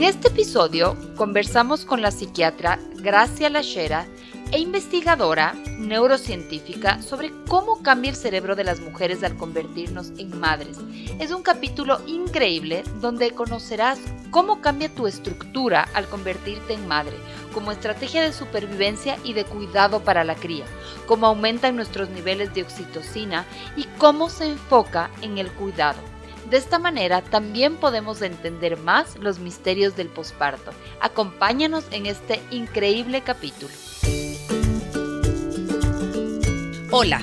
En este episodio conversamos con la psiquiatra Gracia Lachera e investigadora neurocientífica sobre cómo cambia el cerebro de las mujeres al convertirnos en madres. Es un capítulo increíble donde conocerás cómo cambia tu estructura al convertirte en madre, como estrategia de supervivencia y de cuidado para la cría, cómo aumentan nuestros niveles de oxitocina y cómo se enfoca en el cuidado. De esta manera también podemos entender más los misterios del posparto. Acompáñanos en este increíble capítulo. Hola,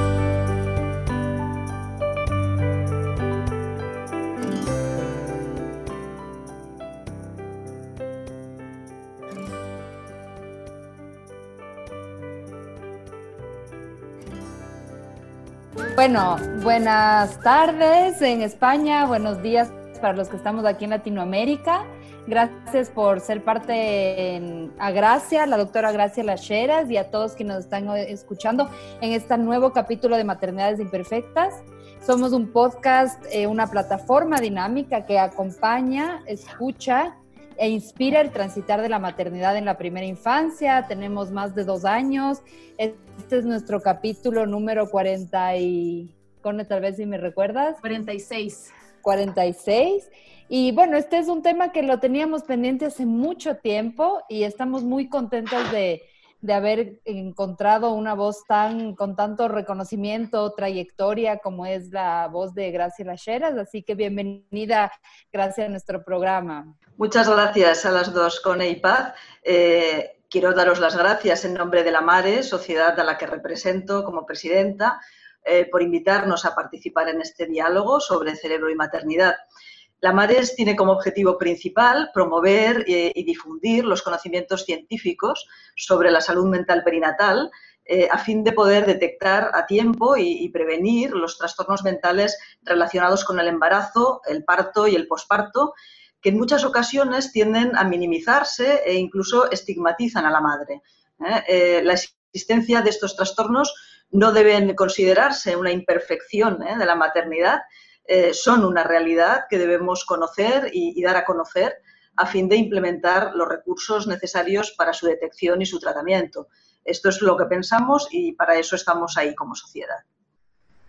Bueno, buenas tardes en España, buenos días para los que estamos aquí en Latinoamérica. Gracias por ser parte en, a Gracia, la doctora Gracia Lacheras y a todos quienes nos están escuchando en este nuevo capítulo de Maternidades Imperfectas. Somos un podcast, eh, una plataforma dinámica que acompaña, escucha e inspira el transitar de la maternidad en la primera infancia. Tenemos más de dos años. Este es nuestro capítulo número 40 y... Cone, tal vez si me recuerdas. 46. 46. Y bueno, este es un tema que lo teníamos pendiente hace mucho tiempo y estamos muy contentos de, de haber encontrado una voz tan con tanto reconocimiento, trayectoria como es la voz de Gracia Lacheras. Así que bienvenida, gracias a nuestro programa. Muchas gracias a las dos, con y. Eh, quiero daros las gracias en nombre de la MARE, sociedad a la que represento como presidenta, eh, por invitarnos a participar en este diálogo sobre cerebro y maternidad. La MARES tiene como objetivo principal promover eh, y difundir los conocimientos científicos sobre la salud mental perinatal eh, a fin de poder detectar a tiempo y, prevenir los trastornos mentales relacionados con el embarazo, el parto y el posparto, que en muchas ocasiones tienden a minimizarse e incluso estigmatizan a la madre. ¿eh? la existencia de estos trastornos no deben considerarse una imperfección de la maternidad, eh, son una realidad que debemos conocer y, dar a conocer a fin de implementar los recursos necesarios para su detección y su tratamiento. Esto es lo que pensamos y para eso estamos ahí como sociedad.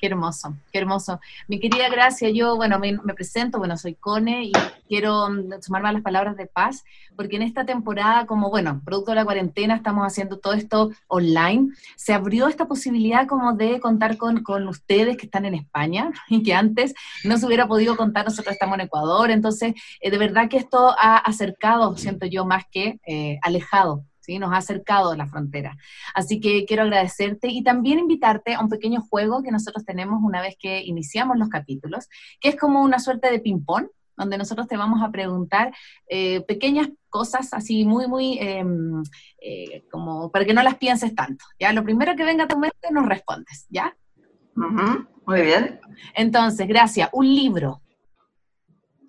Qué hermoso, qué hermoso. Mi querida Gracia, yo, bueno, me, presento, bueno, soy Cone y quiero mm, sumarme a las palabras de paz, porque en esta temporada, como, bueno, producto de la cuarentena, estamos haciendo todo esto online, se abrió esta posibilidad como de contar con, con ustedes que están en España y que antes no se hubiera podido contar, nosotros estamos en Ecuador, entonces, eh, de verdad que esto ha acercado, siento yo, más que eh, alejado ¿sí? Nos ha acercado a la frontera. Así que quiero agradecerte y también invitarte a un pequeño juego que nosotros tenemos una vez que iniciamos los capítulos, que es como una suerte de ping-pong, donde nosotros te vamos a preguntar eh, pequeñas cosas así muy, muy, em, eh, como para que no las pienses tanto, ¿ya? Lo primero que venga a tu mente nos respondes, ¿ya? muy bien. Entonces, gracias. Un libro.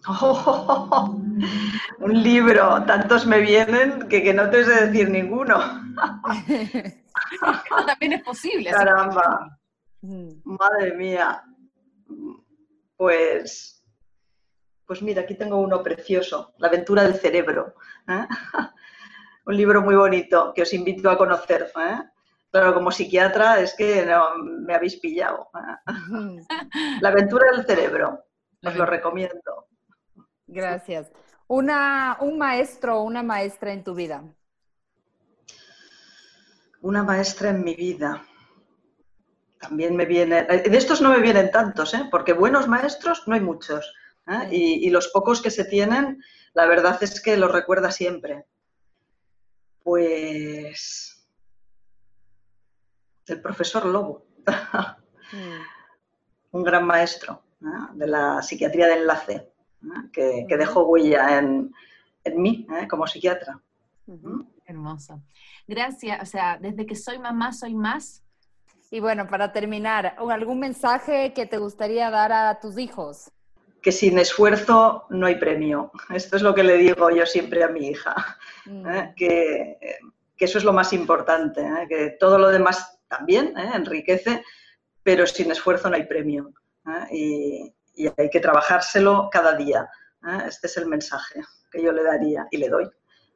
un libro, tantos me vienen que, no te sé decir ninguno. también es posible. Caramba. Madre mía. Pues, pues mira, aquí tengo uno precioso, La aventura del cerebro. ¿eh? un libro muy bonito que os invito a conocer. ¿eh? Claro, como psiquiatra es que me habéis pillado. ¿eh? La aventura del cerebro, os lo recomiendo. Gracias. Una, un maestro o una maestra en tu vida. Una maestra en mi vida. También me viene. Eh, de estos no me vienen tantos, ¿eh? porque buenos maestros no hay muchos. ¿eh? Y, los pocos que se tienen, la verdad es que los recuerda siempre. Pues el profesor Lobo, mm. un gran maestro de la psiquiatría de enlace, que, dejó huella en, mí como psiquiatra. Hermoso. Gracias. O sea, desde que soy mamá, soy más. Y bueno, para terminar, ¿algún mensaje que te gustaría dar a tus hijos? Que sin esfuerzo no hay premio. Esto es lo que le digo yo siempre a mi hija. Mm. ¿eh? Que, eso es lo más importante, ¿eh? que todo lo demás también ¿eh? enriquece, pero sin esfuerzo no hay premio. Y, y, hay que trabajárselo cada día. Este es el mensaje que yo le daría y le doy.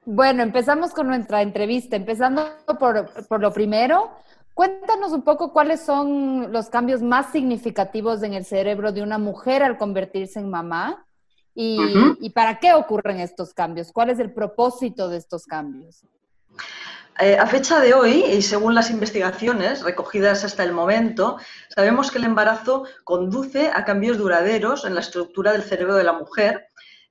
Bueno, empezamos con nuestra entrevista, empezando por, lo primero. Cuéntanos un poco cuáles son los cambios más significativos en el cerebro de una mujer al convertirse en mamá y, para qué ocurren estos cambios, cuál es el propósito de estos cambios. Eh, a fecha de hoy, y según las investigaciones recogidas hasta el momento, sabemos que el embarazo conduce a cambios duraderos en la estructura del cerebro de la mujer,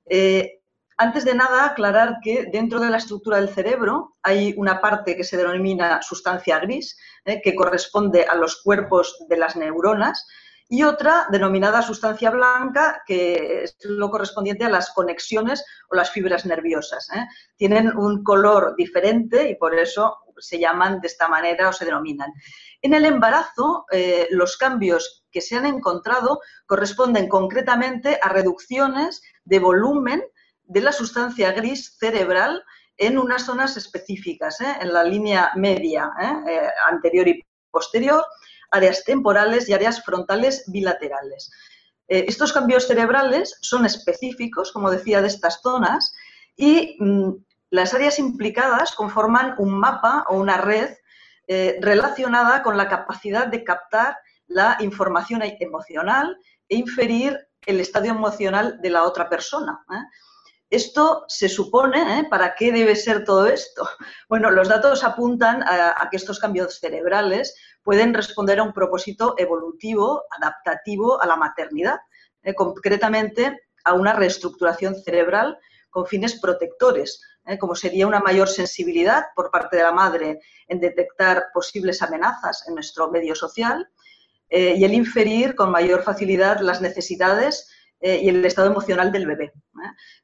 eh, antes de nada, aclarar que dentro de la estructura del cerebro hay una parte que se denomina sustancia gris, eh, que corresponde a los cuerpos de las neuronas, y otra denominada sustancia blanca, que es lo correspondiente a las conexiones o las fibras nerviosas. Eh. Tienen un color diferente y por eso se llaman de esta manera o se denominan. En el embarazo, eh, los cambios que se han encontrado corresponden concretamente a reducciones de volumen de la sustancia gris cerebral en unas zonas específicas, ¿eh? en la línea media, anterior y posterior, áreas temporales y áreas frontales bilaterales. estos cambios cerebrales son específicos, como decía, de estas zonas y mm, las áreas implicadas conforman un mapa o una red relacionada con la capacidad de captar la información emocional e inferir el estadio emocional de la otra persona. Esto se supone, ¿eh? ¿para qué debe ser todo esto? Bueno, los datos apuntan a, que estos cambios cerebrales pueden responder a un propósito evolutivo, adaptativo a la maternidad, ¿eh? concretamente a una reestructuración cerebral con fines protectores, ¿eh? como sería una mayor sensibilidad por parte de la madre en detectar posibles amenazas en nuestro medio social y el inferir con mayor facilidad las necesidades y el estado emocional del bebé.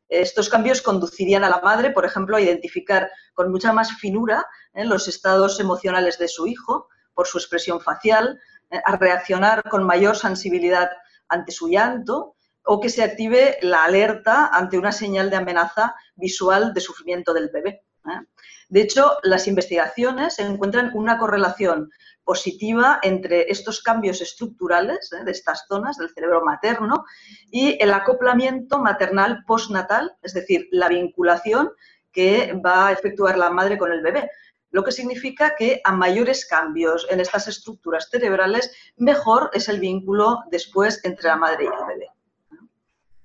Estos cambios conducirían a la madre, por ejemplo, a identificar con mucha más finura ¿eh? los estados emocionales de su hijo por su expresión facial, ¿eh? a reaccionar con mayor sensibilidad ante su llanto o que se active la alerta ante una señal de amenaza visual de sufrimiento del bebé. ¿eh? De hecho, las investigaciones encuentran una correlación positiva entre estos cambios estructurales ¿eh? de estas zonas del cerebro materno y el acoplamiento maternal postnatal, es decir, la vinculación que va a efectuar la madre con el bebé, lo que significa que a mayores cambios en estas estructuras cerebrales, mejor es el vínculo después entre la madre y el bebé.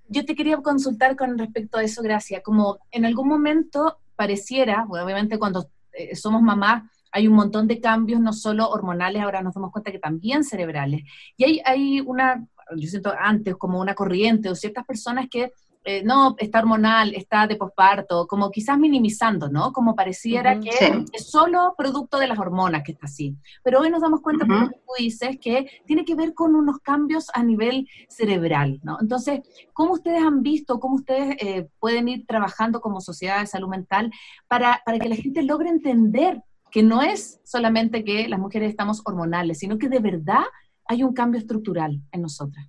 Yo te quería consultar con respecto a eso, Gracia, como en algún momento pareciera, obviamente cuando eh, somos mamás, hay un montón de cambios, no solo hormonales, ahora nos damos cuenta que también cerebrales. Y hay, hay una, yo siento antes como una corriente o ciertas personas que eh, no, está hormonal, está de posparto, como quizás minimizando, ¿no? Como pareciera que es solo producto de las hormonas que está así. Pero hoy nos damos cuenta, como tú dices, que tiene que ver con unos cambios a nivel cerebral, ¿no? Entonces, ¿cómo ustedes han visto, cómo ustedes eh, pueden ir trabajando como sociedad de salud mental para, para que la gente logre entender que no es solamente que las mujeres estamos hormonales, sino que de verdad hay un cambio estructural en nosotras.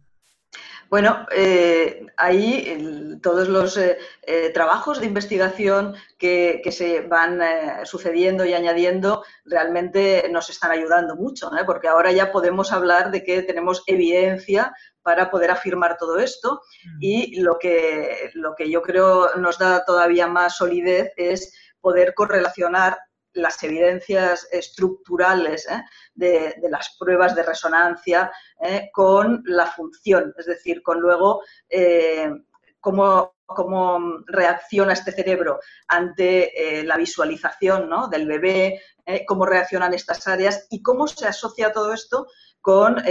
Bueno, eh, ahí todos los eh, eh, trabajos de investigación que, se van sucediendo y añadiendo realmente nos están ayudando mucho, porque ahora ya podemos hablar de que tenemos evidencia para poder afirmar todo esto mm. y lo que, lo que yo creo nos da todavía más solidez es poder correlacionar las evidencias estructurales ¿eh? de, las pruebas de resonancia ¿eh? con la función, es decir, con luego eh, cómo, reacciona este cerebro ante la visualización del bebé, cómo reaccionan estas áreas y cómo se asocia todo esto con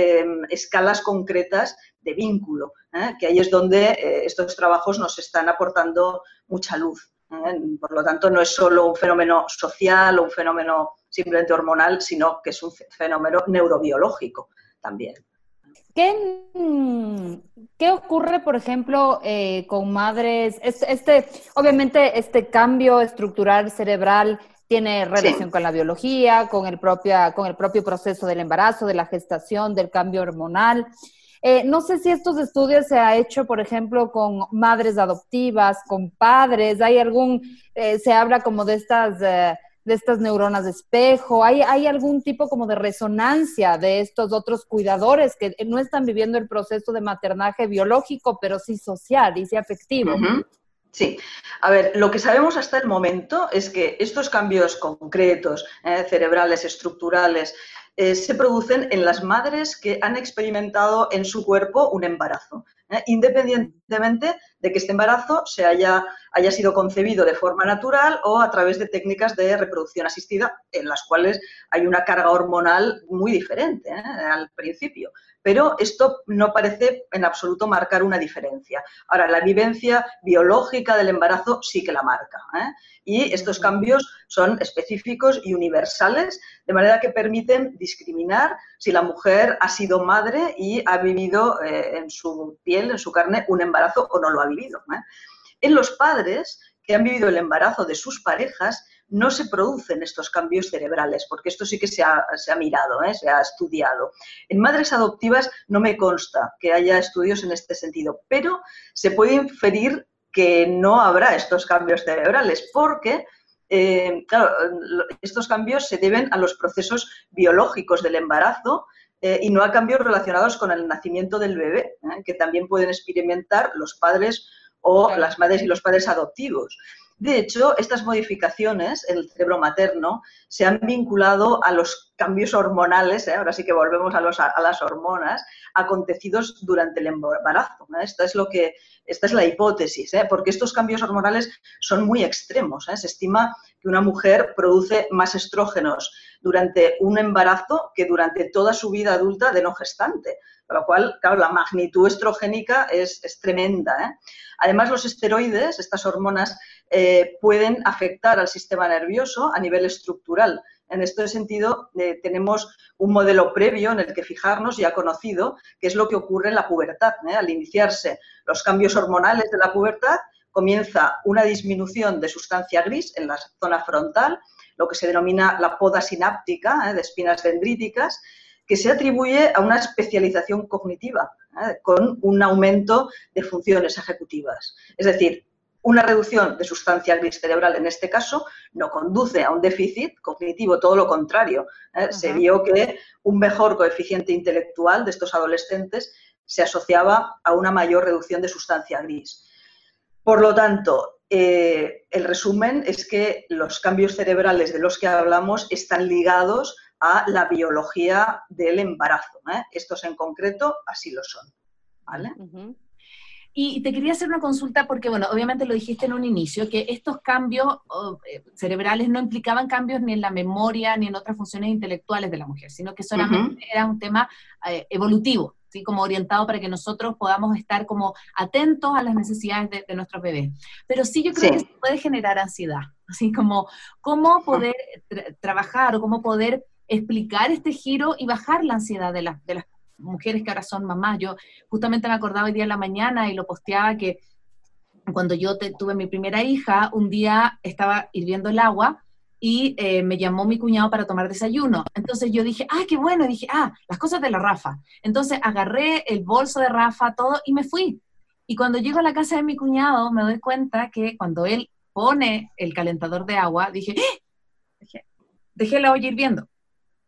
escalas concretas de vínculo, que ahí es donde estos trabajos nos están aportando mucha luz. Por lo tanto, no es solo un fenómeno social o un fenómeno simplemente hormonal, sino que es un fenómeno neurobiológico también. ¿Qué, qué ocurre, por ejemplo, eh, con madres? Este, obviamente, este cambio estructural cerebral tiene relación con la biología, con el, propia, con el propio proceso del embarazo, de la gestación, del cambio hormonal. Eh, no sé si estos estudios se ha hecho, por ejemplo, con madres adoptivas, con padres. ¿Hay algún, eh, se habla como de estas, eh, de estas neuronas de espejo? ¿Hay, ¿Hay algún tipo como de resonancia de estos otros cuidadores que no están viviendo el proceso de maternaje biológico, pero sí social y sí afectivo? Sí, a ver, lo que sabemos hasta el momento es que estos cambios concretos, cerebrales, estructurales, eh, se producen en las madres que han experimentado en su cuerpo un embarazo, ¿eh? independientemente de que este embarazo se haya, haya sido concebido de forma natural o a través de técnicas de reproducción asistida, en las cuales hay una carga hormonal muy diferente ¿eh? al principio pero esto no parece en absoluto marcar una diferencia. Ahora, la vivencia biológica del embarazo sí que la marca. ¿eh? Y estos cambios son específicos y universales, de manera que permiten discriminar si la mujer ha sido madre y ha vivido en su piel, en su carne, un embarazo o no lo ha vivido. ¿eh? En los padres que han vivido el embarazo de sus parejas, no se producen estos cambios cerebrales, porque esto sí que se ha, mirado, ¿eh? se ha estudiado. En madres adoptivas no me consta que haya estudios en este sentido, pero se puede inferir que no habrá estos cambios cerebrales, porque eh, estos cambios se deben a los procesos biológicos del embarazo eh, y no a cambios relacionados con el nacimiento del bebé, que también pueden experimentar los padres o las madres y los padres adoptivos. De hecho, estas modificaciones en el cerebro materno se han vinculado a los cambios hormonales, ¿eh? ahora sí que volvemos a, las hormonas, acontecidos durante el embarazo. Esta, es lo que, esta es la hipótesis, ¿eh? porque estos cambios hormonales son muy extremos. ¿eh? Se estima que una mujer produce más estrógenos durante un embarazo que durante toda su vida adulta de no gestante. Con lo cual, claro, la magnitud estrogénica es, es tremenda. Además, los esteroides, estas hormonas, eh, pueden afectar al sistema nervioso a nivel estructural. En este sentido, eh, tenemos un modelo previo en el que fijarnos ya conocido, que es lo que ocurre en la pubertad. ¿eh? Al iniciarse los cambios hormonales de la pubertad, comienza una disminución de sustancia gris en la zona frontal, lo que se denomina la poda sináptica de espinas dendríticas, que se atribuye a una especialización cognitiva, con un aumento de funciones ejecutivas. Es decir, una reducción de sustancia gris cerebral en este caso no conduce a un déficit cognitivo, todo lo contrario. ¿eh? Se vio que un mejor coeficiente intelectual de estos adolescentes se asociaba a una mayor reducción de sustancia gris. Por lo tanto, eh, el resumen es que los cambios cerebrales de los que hablamos están ligados a la biología del embarazo. ¿eh? Estos en concreto así lo son. ¿vale? Y te quería hacer una consulta porque, bueno, obviamente lo dijiste en un inicio, que estos cambios eh, cerebrales no implicaban cambios ni en la memoria ni en otras funciones intelectuales de la mujer, sino que solamente era un tema eh, evolutivo, ¿sí? como orientado para que nosotros podamos estar como atentos a las necesidades de, nuestros bebés. Pero sí yo creo que se puede generar ansiedad, así como cómo poder trabajar o cómo poder explicar este giro y bajar la ansiedad de, de las mujeres que ahora son mamás. Yo justamente me acordaba hoy día en la mañana y lo posteaba que cuando yo tuve mi primera hija, un día estaba hirviendo el agua y eh, me llamó mi cuñado para tomar desayuno. Entonces yo dije, ah, qué bueno, dije, ah, las cosas de la Rafa. Entonces agarré el bolso de Rafa, todo, y me fui. Y cuando llego a la casa de mi cuñado, me doy cuenta que cuando él pone el calentador de agua, dije, ¡Eh! dejé la olla hirviendo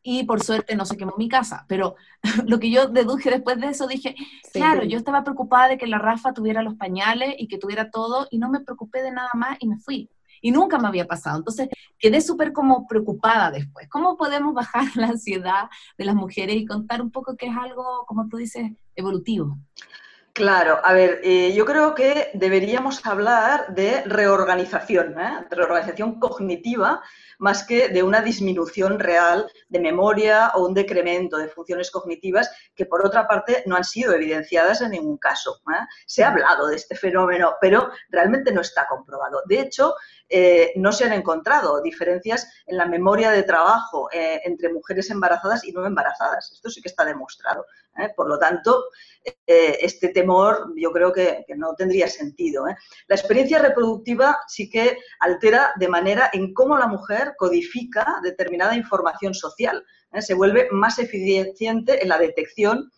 y por suerte no se quemó mi casa. Pero lo que yo deduje después de eso, dije, claro, yo estaba preocupada de que la Rafa tuviera los pañales y que tuviera todo y no me preocupé de nada más y me fui. Y nunca me había pasado. Entonces quedé súper como preocupada después. ¿Cómo podemos bajar la ansiedad de las mujeres y contar un poco que es algo, como tú dices, evolutivo? Claro, a ver, eh, yo creo que deberíamos hablar de reorganización, ¿eh? reorganización cognitiva, más que de una disminución real de memoria o un decremento de funciones cognitivas que, por otra parte, no han sido evidenciadas en ningún caso. ¿eh? Se ha hablado de este fenómeno, pero realmente no está comprobado. De hecho, eh, no se han encontrado diferencias en la memoria de trabajo eh, entre mujeres embarazadas y no embarazadas. Esto sí que está demostrado. ¿eh? Por lo tanto, este temor yo creo que, no tendría sentido. La experiencia reproductiva sí que altera de manera en cómo la mujer codifica determinada información social. Se vuelve más eficiente en la detección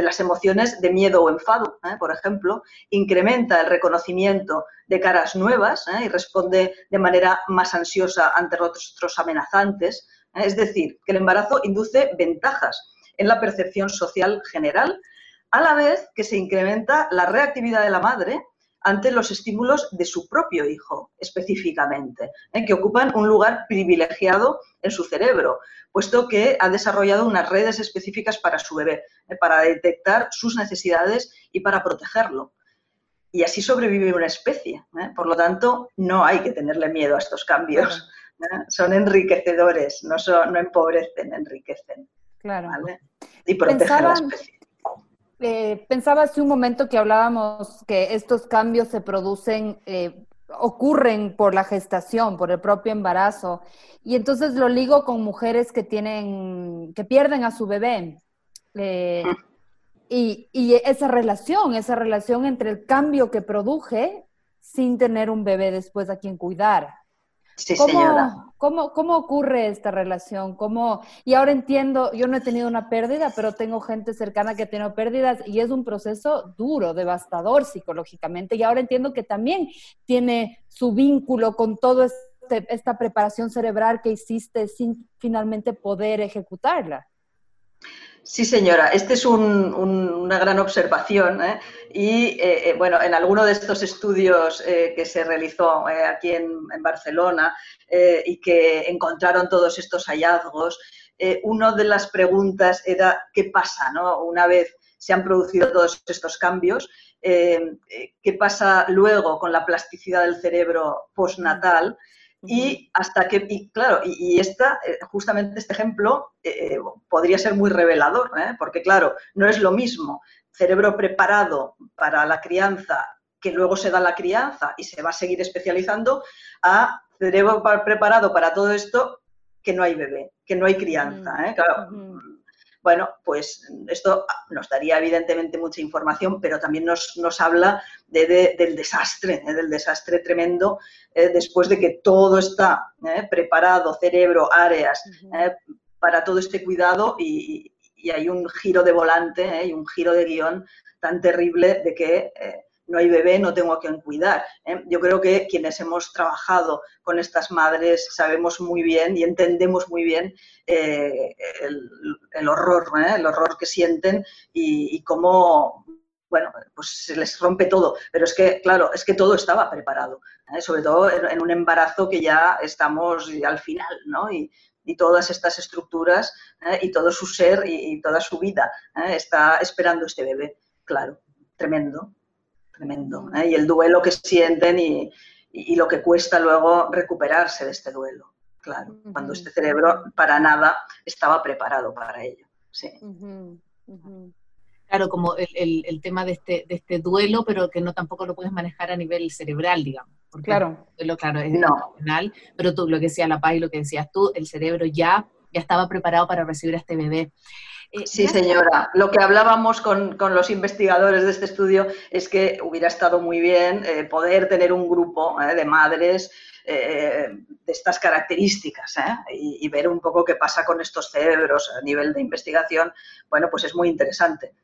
de las emociones de miedo o enfado, ¿eh? por ejemplo, incrementa el reconocimiento de caras nuevas ¿eh? y responde de manera más ansiosa ante rostros amenazantes. ¿eh? Es decir, que el embarazo induce ventajas en la percepción social general, a la vez que se incrementa la reactividad de la madre ante los estímulos de su propio hijo específicamente, ¿eh? que ocupan un lugar privilegiado en su cerebro, puesto que ha desarrollado unas redes específicas para su bebé, ¿eh? para detectar sus necesidades y para protegerlo. Y así sobrevive una especie. ¿eh? Por lo tanto, no hay que tenerle miedo a estos cambios. Son enriquecedores, no, son, no empobrecen, enriquecen. Claro. Y protegen a la especie. Eh, pensaba hace un momento que hablábamos que estos cambios se producen, eh, ocurren por la gestación, por el propio embarazo. Y entonces lo ligo con mujeres que tienen, que pierden a su bebé. Eh, y, y, esa relación, esa relación entre el cambio que produje sin tener un bebé después a quien cuidar. Sí, ¿Cómo, señora. ¿cómo, ¿Cómo ocurre esta relación? ¿Cómo? Y ahora entiendo, yo no he tenido una pérdida, pero tengo gente cercana que ha tenido pérdidas y es un proceso duro, devastador psicológicamente. Y ahora entiendo que también tiene su vínculo con toda este, esta preparación cerebral que hiciste sin finalmente poder ejecutarla. Sí, señora, esta es una gran observación ¿eh? y, eh, eh, bueno, en alguno de estos estudios que se realizó aquí en, Barcelona y que encontraron todos estos hallazgos, una de las preguntas era qué pasa ¿no? una vez se han producido todos estos cambios, qué pasa luego con la plasticidad del cerebro postnatal y hasta que, y claro, y, esta, eh, justamente este ejemplo eh, podría ser muy revelador, ¿eh? porque claro, no es lo mismo cerebro preparado para la crianza que luego se da la crianza y se va a seguir especializando, a cerebro preparado para todo esto que no hay bebé, que no hay crianza. Claro, bueno, pues esto nos daría evidentemente mucha información, pero también nos, habla del desastre, ¿eh? del desastre tremendo eh, después de que todo está ¿eh? preparado, cerebro, áreas, para todo este cuidado y, y, hay un giro de volante y un giro de guion tan terrible de que no hay bebé, no tengo a quien cuidar. ¿eh? Yo creo que quienes hemos trabajado con estas madres sabemos muy bien y entendemos muy bien eh, el, horror, ¿eh? el horror que sienten y, cómo, bueno, pues se les rompe todo. Pero es que, claro, es que todo estaba preparado, sobre todo en, un embarazo que ya estamos al final, ¿no? Y, todas estas estructuras y todo su ser y toda su vida está esperando este bebé, claro, tremendo tremendo. ¿eh? Y el duelo que sienten y, lo que cuesta luego recuperarse de este duelo, claro, cuando este cerebro para nada estaba preparado para ello. Sí. Claro, como el, tema de este, de este duelo, pero que no tampoco lo puedes manejar a nivel cerebral, digamos. claro. Lo, claro, es no. pero tú, lo que decía la paz y lo que decías tú, el cerebro ya, ya estaba preparado para recibir a este bebé. Eh, sí, señora. Lo que hablábamos con, los investigadores de este estudio es que hubiera estado muy bien eh, poder tener un grupo eh, de madres de estas características y, ver un poco qué pasa con estos cerebros a nivel de investigación. Bueno, pues es muy interesante,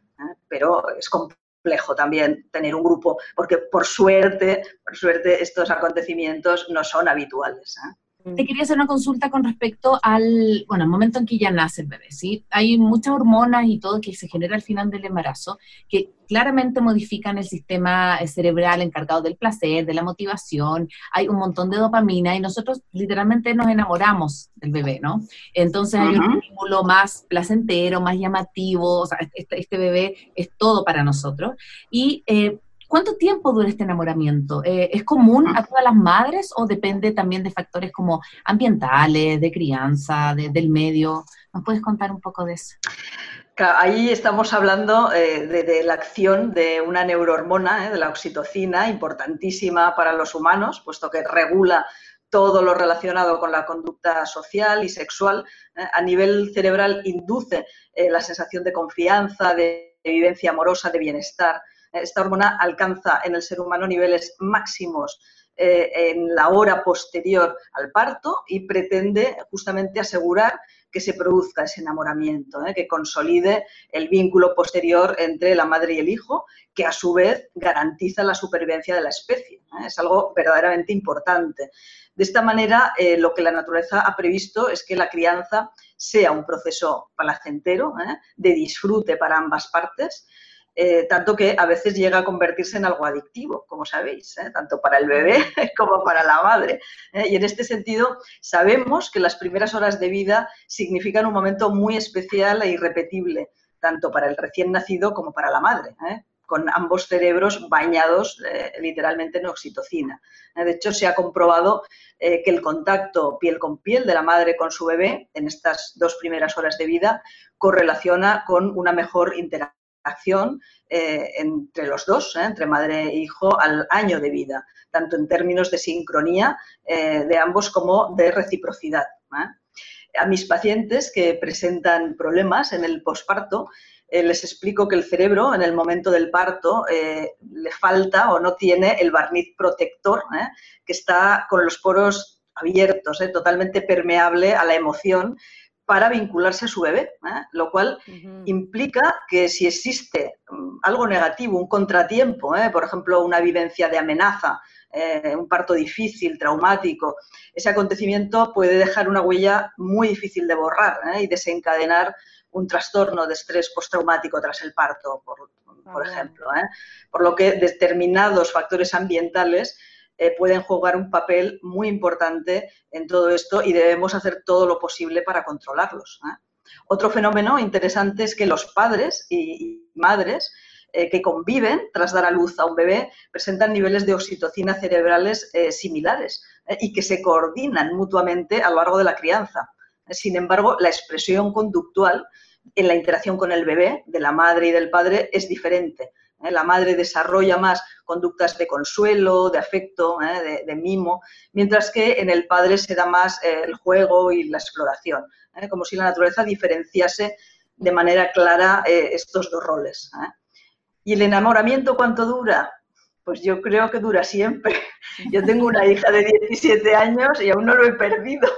pero es complejo también tener un grupo, porque por suerte, por suerte estos acontecimientos no son habituales. Te quería hacer una consulta con respecto al, bueno, al momento en que ya nace el bebé, ¿sí? Hay muchas hormonas y todo que se genera al final del embarazo que claramente modifican el sistema cerebral encargado del placer, de la motivación, hay un montón de dopamina y nosotros literalmente nos enamoramos del bebé, ¿no? Entonces hay un estímulo más placentero, más llamativo, o sea, este, este, bebé es todo para nosotros. Y eh, ¿Cuánto tiempo dura este enamoramiento? Eh, ¿Es común a todas las madres o depende también de factores como ambientales, de crianza, del medio? ¿Nos puedes contar un poco de eso? Ahí estamos hablando eh, de, la acción de una neurohormona, eh, de la oxitocina, importantísima para los humanos, puesto que regula todo lo relacionado con la conducta social y sexual. a nivel cerebral induce la sensación de confianza, de vivencia amorosa, de bienestar esta hormona alcanza en el ser humano niveles máximos eh, en la hora posterior al parto y pretende justamente asegurar que se produzca ese enamoramiento, eh, que consolide el vínculo posterior entre la madre y el hijo, que a su vez garantiza la supervivencia de la especie. Eh. Es algo verdaderamente importante. De esta manera, lo que la naturaleza ha previsto es que la crianza sea un proceso placentero, de disfrute para ambas partes, eh, tanto que a veces llega a convertirse en algo adictivo, como sabéis, ¿eh? tanto para el bebé como para la madre. ¿eh? Y en este sentido, sabemos que las primeras horas de vida significan un momento muy especial e irrepetible, tanto para el recién nacido como para la madre con ambos cerebros bañados literalmente en oxitocina. de hecho, se ha comprobado que el contacto piel con piel de la madre con su bebé en estas dos primeras horas de vida correlaciona con una mejor interacción acción eh, entre los dos, ¿eh? entre madre e hijo, al año de vida, tanto en términos de sincronía eh, de ambos como de reciprocidad. A mis pacientes que presentan problemas en el posparto, les explico que el cerebro en el momento del parto le falta o no tiene el barniz protector que está con los poros abiertos, totalmente permeable a la emoción para vincularse a su bebé, ¿eh? lo cual implica que si existe mm, algo negativo, un contratiempo, ¿eh? por ejemplo, una vivencia de amenaza, eh, un parto difícil, traumático, ese acontecimiento puede dejar una huella muy difícil de borrar y desencadenar un trastorno de estrés postraumático tras el parto, por, por ah, ejemplo. Por lo que determinados factores ambientales eh, pueden jugar un papel muy importante en todo esto y debemos hacer todo lo posible para controlarlos. ¿eh? Otro fenómeno interesante es que los padres y, madres eh, que conviven tras dar a luz a un bebé presentan niveles de oxitocina cerebrales similares y que se coordinan mutuamente a lo largo de la crianza. Sin embargo, la expresión conductual en la interacción con el bebé de la madre y del padre es diferente. ¿Eh? La madre desarrolla más conductas de consuelo, de afecto, ¿eh? de, mimo, mientras que en el padre se da más eh, el juego y la exploración, como si la naturaleza diferenciase de manera clara estos dos roles. ¿Y el enamoramiento cuánto dura? Pues yo creo que dura siempre. Yo tengo una hija de 17 años y aún no lo he perdido.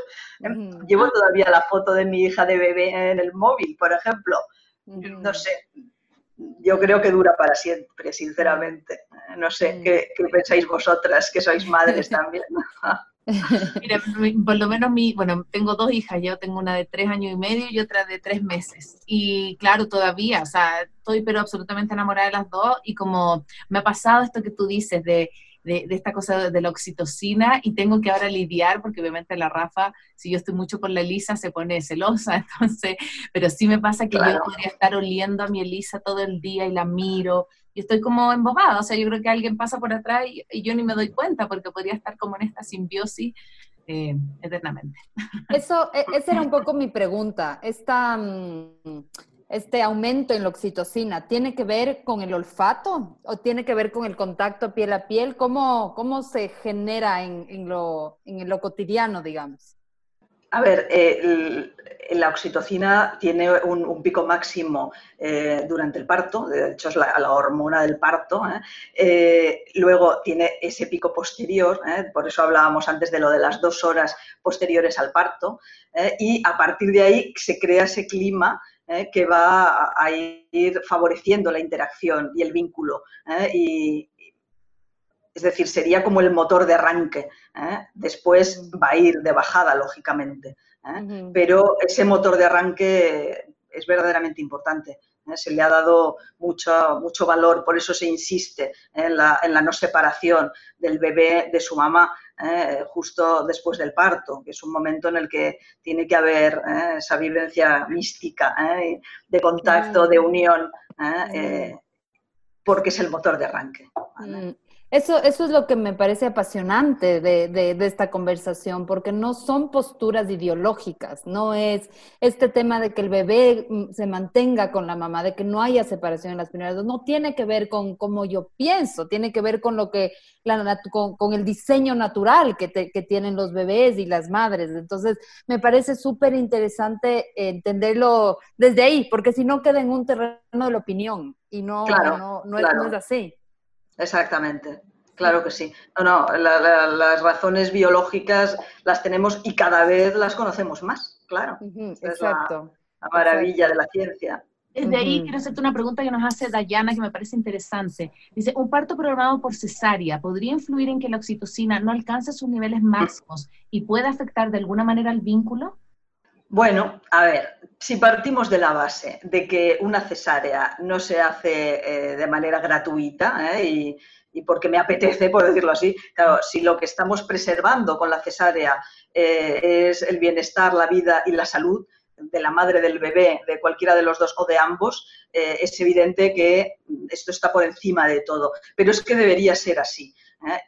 Llevo todavía la foto de mi hija de bebé en el móvil, por ejemplo. No sé, yo creo que dura para siempre, sinceramente. No sé, mm. ¿qué, pensáis vosotras, que sois madres también? Mira, por lo menos mi, bueno, tengo dos hijas, yo tengo una de tres años y medio y otra de tres meses. Y claro, todavía, o sea, estoy pero absolutamente enamorada de las dos y como me ha pasado esto que tú dices de de, esta cosa de la oxitocina y tengo que ahora lidiar, porque obviamente la Rafa, si yo estoy mucho con la Elisa, se pone celosa, entonces, pero sí me pasa que yo podría estar oliendo a mi Elisa todo el día y la miro, y estoy como embobada, o sea, yo creo que alguien pasa por atrás y, yo ni me doy cuenta, porque podría estar como en esta simbiosis eh, eternamente. Eso, e, esa era un poco mi pregunta, esta... Mm, este aumento en la oxitocina tiene que ver con el olfato o tiene que ver con el contacto piel a piel? ¿Cómo, cómo se genera en, lo, en lo cotidiano, digamos? A ver, eh, la oxitocina tiene un, pico máximo eh, durante el parto, de hecho es la, hormona del parto. ¿eh? luego tiene ese pico posterior, por eso hablábamos antes de lo de las dos horas posteriores al parto, y a partir de ahí se crea ese clima ¿eh? que va a ir favoreciendo la interacción y el vínculo. ¿eh? Y es decir, sería como el motor de arranque. Después va a ir de bajada, lógicamente. Pero ese motor de arranque es verdaderamente importante. Se le ha dado mucho, mucho valor, por eso se insiste en la, en la no separación del bebé de su mamá eh, justo después del parto, que es un momento en el que tiene que haber eh, esa vivencia mística eh, de contacto, de unión, porque es el motor de arranque. Mm. Eso, eso es lo que me parece apasionante de, de, esta conversación, porque no son posturas ideológicas, no es este tema de que el bebé mm, se mantenga con la mamá, de que no haya separación en las primeras dos, no tiene que ver con cómo yo pienso, tiene que ver con lo que, la, con, con el diseño natural que, que, tienen los bebés y las madres. Entonces, me parece súper interesante entenderlo desde ahí, porque si no queda en un terreno de la opinión y no, no, no, es, no es así. Exactamente, claro que sí. No, no, las razones biológicas las tenemos y cada vez las conocemos más, claro. exacto. la, maravilla de la ciencia. De ahí quiero hacerte una pregunta que nos hace Dayana que me parece interesante. Dice, ¿un parto programado por cesárea podría influir en que la oxitocina no alcance sus niveles máximos y pueda afectar de alguna manera el vínculo? Bueno, a ver, si partimos de la base de que una cesárea no se hace eh, de manera gratuita ¿eh? y, porque me apetece, por decirlo así, claro, si lo que estamos preservando con la cesárea eh, es el bienestar, la vida y la salud de la madre del bebé, de cualquiera de los dos o de ambos, es evidente que esto está por encima de todo. Pero es que debería ser así.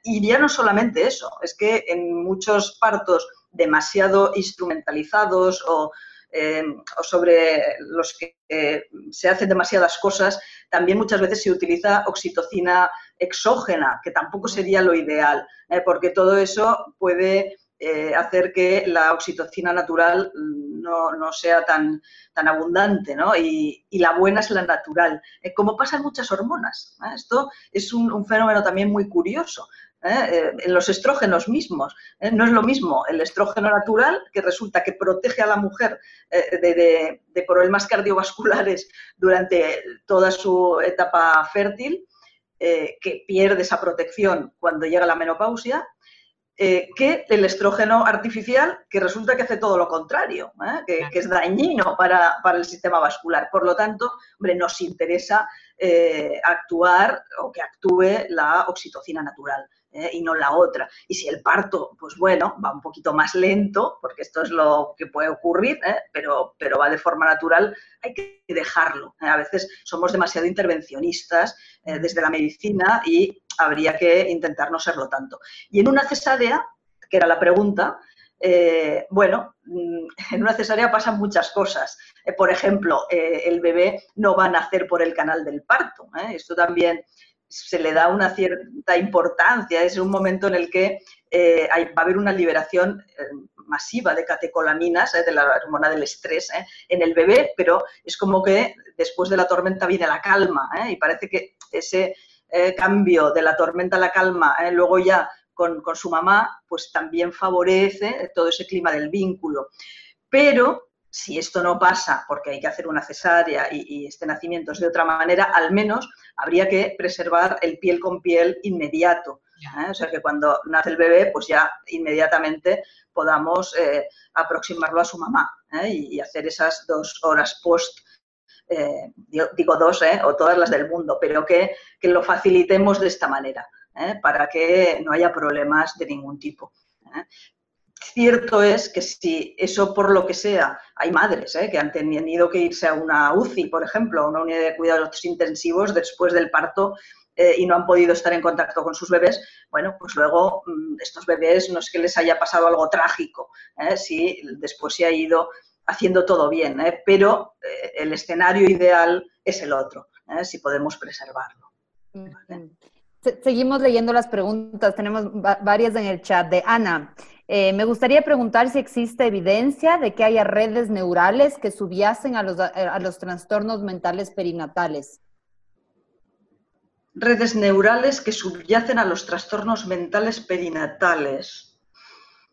Y ya no solamente eso, es que en muchos partos demasiado instrumentalizados o, eh, sobre los que eh, se hacen demasiadas cosas, también muchas veces se utiliza oxitocina exógena, que tampoco sería lo ideal, eh, porque todo eso puede hacer que la oxitocina natural no, sea tan, tan abundante, ¿no? Y, la buena es la natural, como pasa en muchas hormonas. Esto es un, fenómeno también muy curioso. ¿Eh? Eh, en los estrógenos mismos. ¿eh? No es lo mismo el estrógeno natural, que resulta que protege a la mujer de, problemas cardiovasculares durante toda su etapa fértil, que pierde esa protección cuando llega la menopausia, que el estrógeno artificial, que resulta que hace todo lo contrario, que, es dañino para, para, el sistema vascular. Por lo tanto, hombre, nos interesa actuar o que actúe la oxitocina natural. ¿Eh? y no la otra. Y si el parto, pues bueno, va un poquito más lento, porque esto es lo que puede ocurrir, ¿eh? pero, pero va de forma natural, hay que dejarlo. ¿eh? A veces somos demasiado intervencionistas desde la medicina y habría que intentar no serlo tanto. Y en una cesárea, que era la pregunta, bueno, mm, en una cesárea pasan muchas cosas. por ejemplo, el bebé no va a nacer por el canal del parto. Esto también se le da una cierta importancia, es un momento en el que eh, va a haber una liberación eh, masiva de catecolaminas, eh, de la hormona del estrés, en el bebé, pero es como que después de la tormenta viene la calma y parece que ese cambio de la tormenta a la calma, luego ya con, con, su mamá, pues también favorece todo ese clima del vínculo. Pero si esto no pasa porque hay que hacer una cesárea y, este nacimiento es de otra manera, al menos habría que preservar el piel con piel inmediato. ¿eh? O sea, que cuando nace el bebé, pues ya inmediatamente podamos eh, aproximarlo a su mamá ¿eh? y, hacer esas dos horas post. digo dos, o todas las del mundo, pero que, que lo facilitemos de esta manera, para que no haya problemas de ningún tipo. Cierto es que si eso por lo que sea, hay madres ¿eh? que han tenido que irse a una UCI, por ejemplo, a una unidad de cuidados intensivos después del parto eh, y no han podido estar en contacto con sus bebés, bueno, pues luego mm, estos bebés no es que les haya pasado algo trágico, ¿eh? si después se ha ido haciendo todo bien, pero el escenario ideal es el otro, si podemos preservarlo. Seguimos leyendo las preguntas, tenemos varias en el chat de Ana. Eh, me gustaría preguntar si existe evidencia de que haya redes neurales que subyacen a los, a los trastornos mentales perinatales. Redes neurales que subyacen a los trastornos mentales perinatales.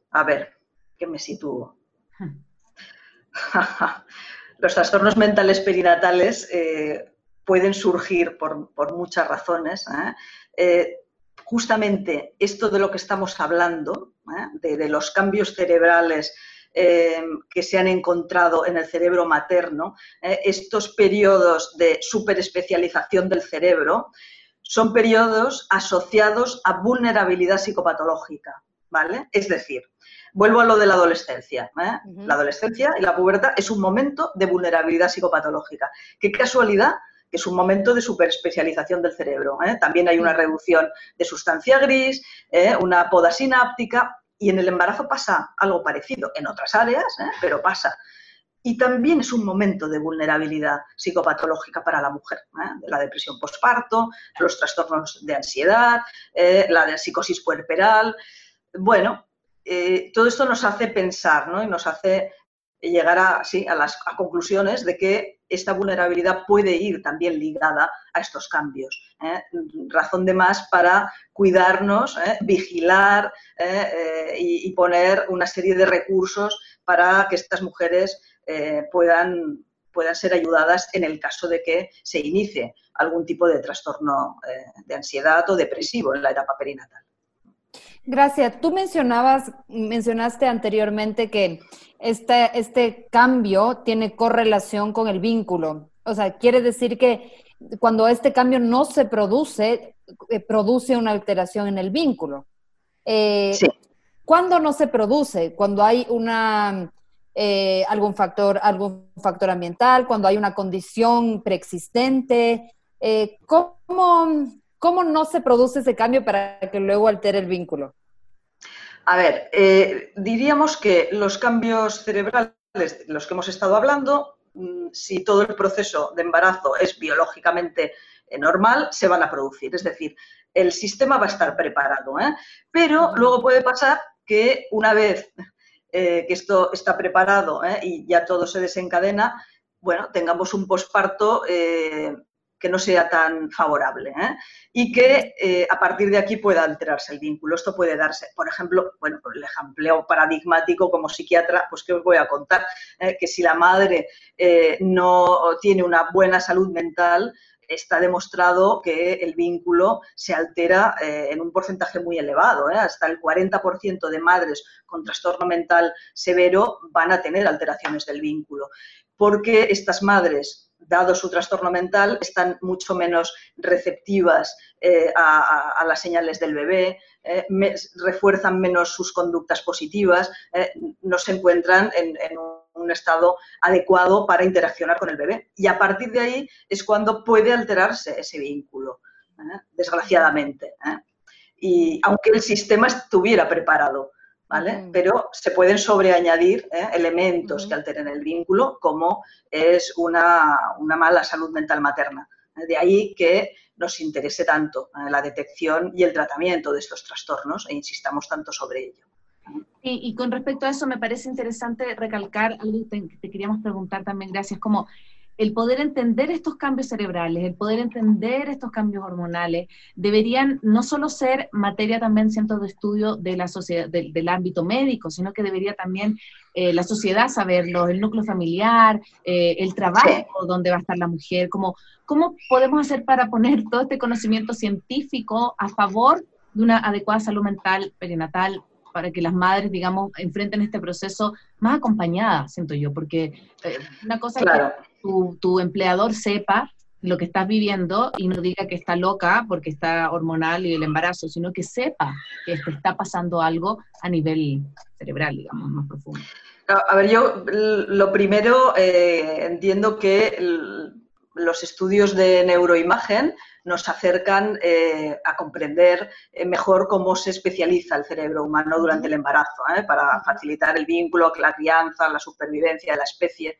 A ver, ¿qué me sitúo? los trastornos mentales perinatales eh, pueden surgir por, muchas razones. ¿eh? Justamente esto de lo que estamos hablando, de, los cambios cerebrales que se han encontrado en el cerebro materno, estos periodos de superespecialización del cerebro, son periodos asociados a vulnerabilidad psicopatológica, ¿vale? Es decir, vuelvo a lo de la adolescencia. ¿eh? La adolescencia y la pubertad es un momento de vulnerabilidad psicopatológica. Qué casualidad que es un momento de superespecialización del cerebro. ¿eh? También hay una reducción de sustancia gris, ¿eh? una poda sináptica y en el embarazo pasa algo parecido, en otras áreas, pero pasa y también es un momento de vulnerabilidad psicopatológica para la mujer, ¿eh? la depresión postparto, los trastornos de ansiedad, eh, la de psicosis puerperal. Bueno, eh, todo esto nos hace pensar ¿no? y nos hace llegar a, sí, a las conclusiones de que esta vulnerabilidad puede ir también ligada a estos cambios. Razón de más para cuidarnos, vigilar y, y poner una serie de recursos para que estas mujeres eh, puedan, puedan ser ayudadas en el caso de que se inicie algún tipo de trastorno eh, de ansiedad o depresivo en la etapa perinatal. Gracias. Tú mencionabas, mencionaste anteriormente que este, este cambio tiene correlación con el vínculo. O sea, quiere decir que cuando este cambio no se produce, eh, produce una alteración en el vínculo. sí. ¿Cuándo no se produce? Cuando hay una eh, algún, factor, algún factor ambiental, cuando hay una condición preexistente. Eh, ¿cómo, ¿Cómo no se produce ese cambio para que luego altere el vínculo? A ver, eh, diríamos que los cambios cerebrales de los que hemos estado hablando, mm, si todo el proceso de embarazo es biológicamente normal, se van a producir. Es decir, el sistema va a estar preparado. Pero luego puede pasar que una vez eh, que esto está preparado ¿eh? y ya todo se desencadena, bueno, tengamos un posparto eh, que no sea tan favorable y que a partir de aquí pueda alterarse el vínculo. Esto puede darse, por ejemplo, bueno, el ejemplo paradigmático como psiquiatra, pues que os voy a contar, que si la madre no tiene una buena salud mental, está demostrado que el vínculo se altera eh, en un porcentaje muy elevado. ¿eh? Hasta el 40% de madres con trastorno mental severo van a tener alteraciones del vínculo, porque estas madres, dado su trastorno mental, están mucho menos receptivas eh, a, las señales del bebé, refuerzan menos sus conductas positivas, no se encuentran en, en un estado adecuado para interaccionar con el bebé. Y a partir de ahí es cuando puede alterarse ese vínculo, ¿eh? desgraciadamente. ¿eh? Y aunque el sistema estuviera preparado, ¿vale? Pero se pueden sobreañadir ¿eh? elementos que alteren el vínculo, como es una, una mala salud mental materna. De ahí que nos interese tanto la detección y el tratamiento de estos trastornos e insistamos tanto sobre ello. Y, con respecto a eso, me parece interesante recalcar algo que te, queríamos preguntar también, gracias, como el poder entender estos cambios cerebrales, el poder entender estos cambios hormonales, deberían no solo ser materia también, siento, de estudio de la sociedad, del ámbito médico, sino que debería también eh, la sociedad saberlo, el núcleo familiar, eh, el trabajo donde va a estar la mujer, ¿cómo podemos hacer para poner todo este conocimiento científico a favor de una adecuada salud mental perinatal para que las madres, digamos, enfrenten este proceso más acompañadas, siento yo, porque eh, una cosa es que tu, empleador sepa lo que estás viviendo y no diga que está loca porque está hormonal y el embarazo, sino que sepa que te está pasando algo a nivel cerebral, digamos, más profundo. A ver, yo lo primero eh, entiendo que los estudios de neuroimagen nos acercan eh, a comprender eh, mejor cómo se especializa el cerebro humano durante el embarazo, ¿eh? para facilitar el vínculo, la crianza, la supervivencia de la especie.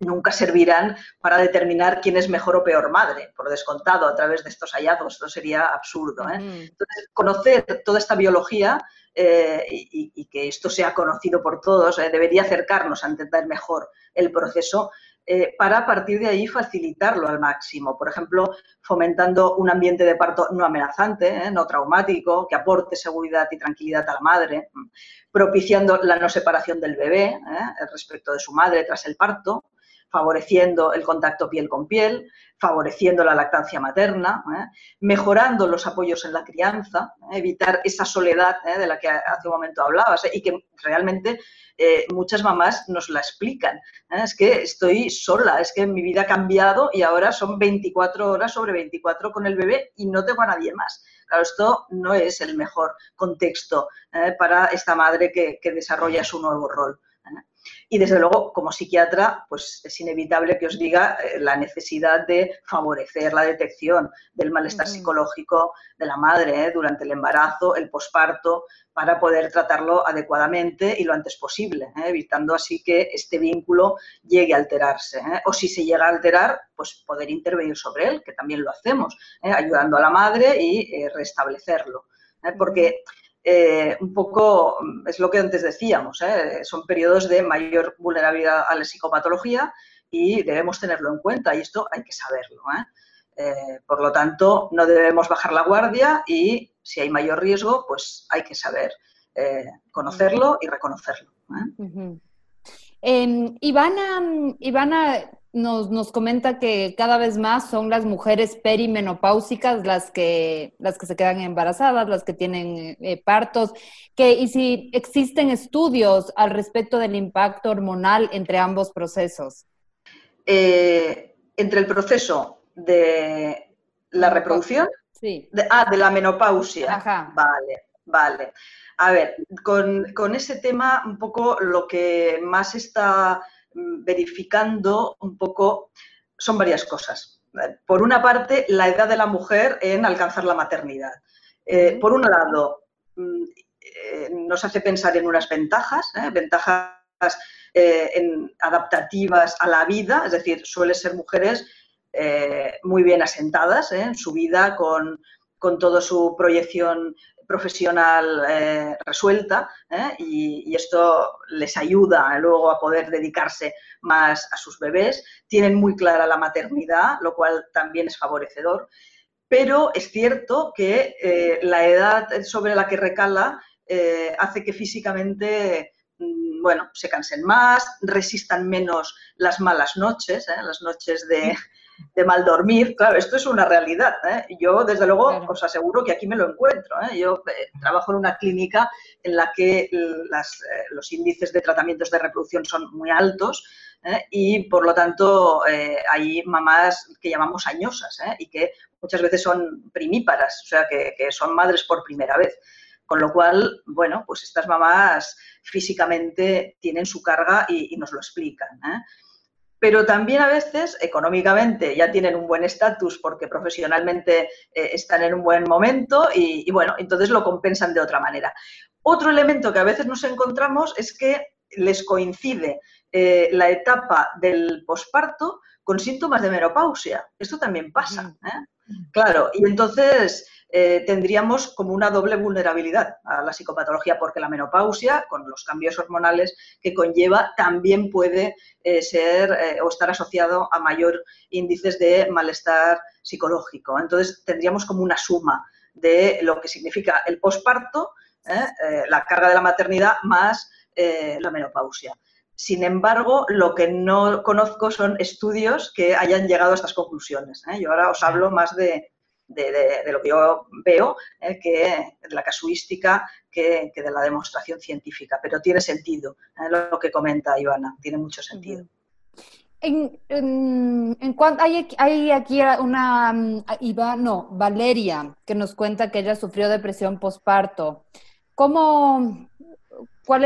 Nunca servirán para determinar quién es mejor o peor madre, por descontado, a través de estos hallazgos. Esto sería absurdo. Entonces, conocer toda esta biología y, y, que esto sea conocido por todos debería acercarnos a entender mejor el proceso eh, para a partir de ahí facilitarlo al máximo. Por ejemplo, fomentando un ambiente de parto no amenazante, ¿eh? no traumático, que aporte seguridad y tranquilidad a la madre, propiciando la no separación del bebé ¿eh? respecto de su madre tras el parto, favoreciendo el contacto piel con piel, favoreciendo la lactancia materna, ¿eh? mejorando los apoyos en la crianza, ¿eh? evitar esa soledad ¿eh? de la que hace un momento hablabas y que realmente muchas mamás nos la explican. Es que estoy sola, es que mi vida ha cambiado y ahora son 24 horas sobre 24 con el bebé y no tengo a nadie más. Claro, esto no es el mejor contexto para esta madre que desarrolla su nuevo rol. Y desde luego, como psiquiatra, pues es inevitable que os diga eh, la necesidad de favorecer la detección del malestar psicológico de la madre eh, durante el embarazo, el posparto, para poder tratarlo adecuadamente y lo antes posible, eh, evitando así que este vínculo llegue a alterarse. O si se llega a alterar, pues poder intervenir sobre él, que también lo hacemos, ayudando a la madre y restablecerlo. Porque eh, un poco mm, es lo que antes decíamos, ¿eh? son periodos de mayor vulnerabilidad a la psicopatología y debemos tenerlo en cuenta y esto hay que saberlo. ¿eh? por lo tanto, no debemos bajar la guardia y si hay mayor riesgo, pues hay que saber conocerlo y reconocerlo. Em, Ivana, Ivana nos, nos, comenta que cada vez más son las mujeres perimenopáusicas las que, las que se quedan embarazadas, las que tienen eh, partos, que, y si existen estudios al respecto del impacto hormonal entre ambos procesos. Eh, entre el proceso de la reproducción, sí. ah, de la menopausia. Vale, vale. A ver, con, con ese tema un poco lo que más está verificando un poco, son varias cosas. Por una parte, la edad de la mujer en alcanzar la maternidad. Eh, por un lado, mm, eh, nos hace pensar en unas ventajas, ¿eh? ventajas adaptativas a la vida, es decir, suele ser mujeres muy bien asentadas en su vida con, con toda su proyección profesional eh, resuelta ¿eh? y, esto les ayuda luego a poder dedicarse más a sus bebés. Tienen muy clara la maternidad, lo cual también es favorecedor. Pero es cierto que eh, la edad sobre la que recala hace que físicamente mm, bueno, se cansen más, resistan menos las malas noches, las noches de, de mal dormir. Claro, esto es una realidad. ¿eh? Yo, desde luego, os aseguro que aquí me lo encuentro. ¿eh? Yo eh, trabajo en una clínica en la que los índices de tratamientos de reproducción son muy altos y, por lo tanto, hay mamás que llamamos añosas y que muchas veces son primíparas, o sea, que, son madres por primera vez. Con lo cual, bueno, pues estas mamás físicamente tienen su carga y, y nos lo explican pero también a veces económicamente ya tienen un buen estatus porque profesionalmente eh, están en un buen momento y, bueno, entonces lo compensan de otra manera. Otro elemento que a veces nos encontramos es que les coincide eh, la etapa del posparto con síntomas de menopausia. Esto también pasa. ¿eh? Claro, y entonces eh, tendríamos como una doble vulnerabilidad a la psicopatología, porque la menopausia, con los cambios hormonales que conlleva, también puede eh, ser eh, o estar asociado a mayor índices de malestar psicológico. Entonces, tendríamos como una suma de lo que significa el posparto, la carga de la maternidad más la menopausia. Sin embargo, lo que no conozco son estudios que hayan llegado a estas conclusiones. Yo ahora os hablo más de, de, lo que yo veo, eh, que de la casuística, que, de la demostración científica. Pero tiene sentido eh, lo que comenta Ivana, tiene mucho sentido. En, en, cuanto, hay, hay, aquí una Ivana, no, Valeria, que nos cuenta que ella sufrió depresión postparto. ¿Cómo, cuál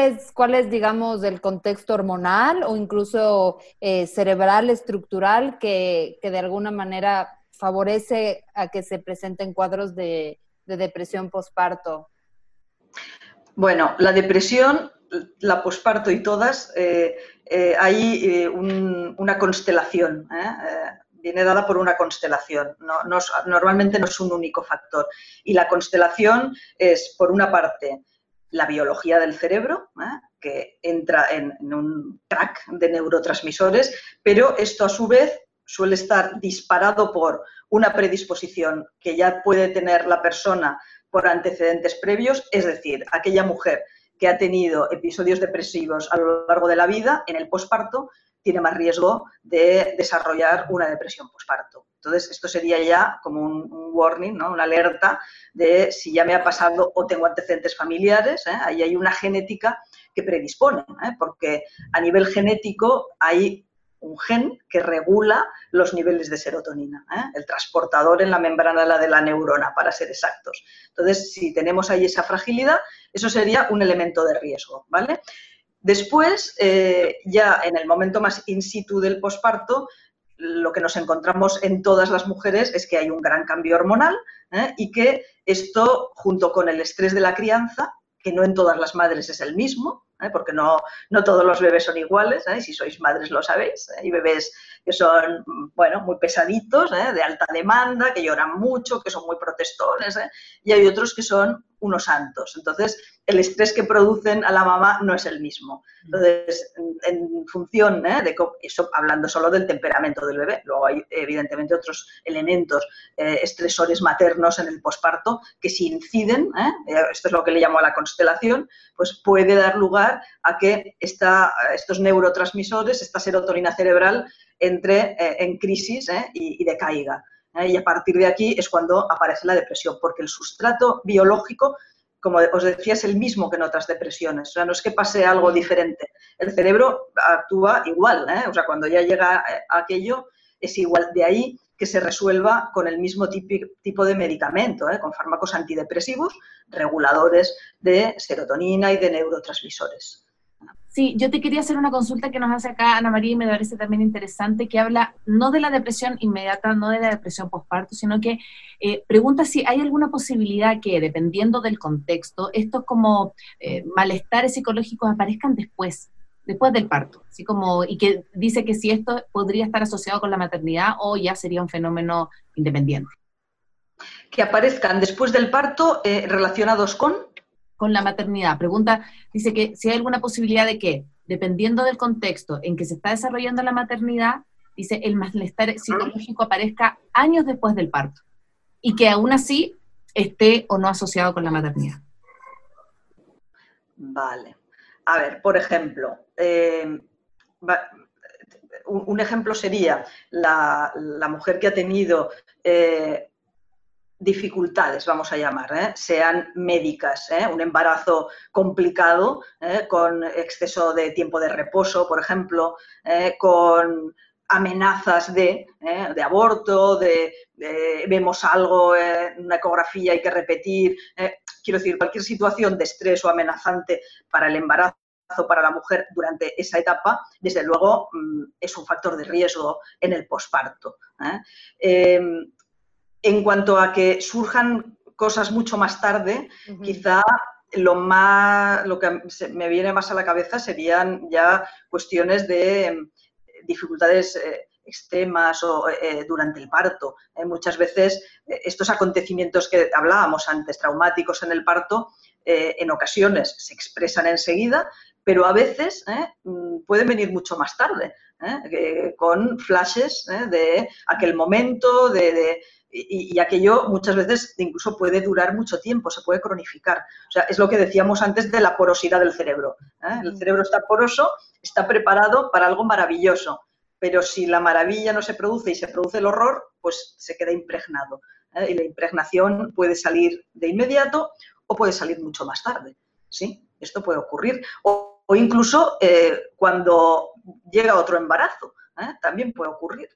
es, digamos, el contexto hormonal o incluso eh, cerebral, estructural, que, que, de alguna manera favorece a que se presenten cuadros de, depresión posparto? Bueno, la depresión, la posparto y todas, eh, eh, hay una constelación. viene dada por una constelación. normalmente no es un único factor. Y la constelación es, por una parte, la biología del cerebro, que entra en, en, un track de neurotransmisores, pero esto a su vez suele estar disparado por una predisposición que ya puede tener la persona por antecedentes previos, es decir, aquella mujer que ha tenido episodios depresivos a lo largo de la vida, en el posparto, tiene más riesgo de desarrollar una depresión posparto. Entonces, esto sería ya como un, warning, una alerta de si ya me ha pasado o tengo antecedentes familiares, ¿eh? ahí hay una genética que predispone, ¿eh? porque a nivel genético hay un gen que regula los niveles de serotonina, ¿eh? el transportador en la membrana de la neurona, para ser exactos. Entonces, si tenemos ahí esa fragilidad, eso sería un elemento de riesgo, ¿vale? Después, ya en el momento más in situ del posparto, lo que nos encontramos en todas las mujeres es que hay un gran cambio hormonal ¿eh? y que esto, junto con el estrés de la crianza, que no en todas las madres es el mismo, ¿eh? porque no, no, todos los bebés son iguales, ¿eh? si sois madres lo sabéis, hay bebés que son, bueno, muy pesaditos, de alta demanda, que lloran mucho, que son muy protestones, y hay otros que son unos santos. Entonces, el estrés que producen a la mamá no es el mismo. Entonces, en, función ¿eh? de eso, hablando solo del temperamento del bebé, luego hay evidentemente otros elementos eh, estresores maternos en el posparto que si inciden, ¿eh? esto es lo que le llamo a la constelación, pues puede dar lugar a que esta, estos neurotransmisores, esta serotonina cerebral, entre en crisis y, y decaiga. Y a partir de aquí es cuando aparece la depresión, porque el sustrato biológico como os decía, es el mismo que en otras depresiones. O sea, no es que pase algo diferente. El cerebro actúa igual. ¿eh? O sea, cuando ya llega eh, aquello, es igual. De ahí que se resuelva con el mismo tipo de medicamento, ¿eh? con fármacos antidepresivos, reguladores de serotonina y de neurotransmisores. Sí, yo te quería hacer una consulta que nos hace acá Ana María y me parece también interesante, que habla no de la depresión inmediata, no de la depresión postparto, sino que eh, pregunta si hay alguna posibilidad que, dependiendo del contexto, estos como eh, malestares psicológicos aparezcan después, después del parto, así como, y que dice que si esto podría estar asociado con la maternidad o ya sería un fenómeno independiente. Que aparezcan después del parto eh, relacionados con con la maternidad. Pregunta, dice que si hay alguna posibilidad de que, dependiendo del contexto en que se está desarrollando la maternidad, dice, el malestar psicológico aparezca años después del parto y que aún así esté o no asociado con la maternidad. Vale. A ver, por ejemplo, eh, un, ejemplo sería la, mujer que ha tenido eh, dificultades, vamos a llamar, ¿eh? sean médicas, ¿eh? un embarazo complicado, ¿eh? con exceso de tiempo de reposo, por ejemplo, con amenazas de, de aborto, de, vemos algo en una ecografía, hay que repetir, quiero decir, cualquier situación de estrés o amenazante para el embarazo para la mujer durante esa etapa, desde luego mm, es un factor de riesgo en el posparto. En cuanto a que surjan cosas mucho más tarde, quizá lo más lo que me viene más a la cabeza serían ya cuestiones de em, dificultades eh, extremas o eh, durante el parto. Eh, muchas veces estos acontecimientos que hablábamos antes, traumáticos en el parto, en ocasiones se expresan enseguida, pero a veces mm, pueden venir mucho más tarde, con flashes de aquel momento, de y, aquello muchas veces incluso puede durar mucho tiempo, se puede cronificar. O sea, es lo que decíamos antes de la porosidad del cerebro. ¿eh? El cerebro está poroso, está preparado para algo maravilloso, pero si la maravilla no se produce y se produce el horror, pues se queda impregnado. ¿eh? Y la impregnación puede salir de inmediato o puede salir mucho más tarde. ¿sí? Esto puede ocurrir. O, incluso eh, cuando llega otro embarazo, también puede ocurrir.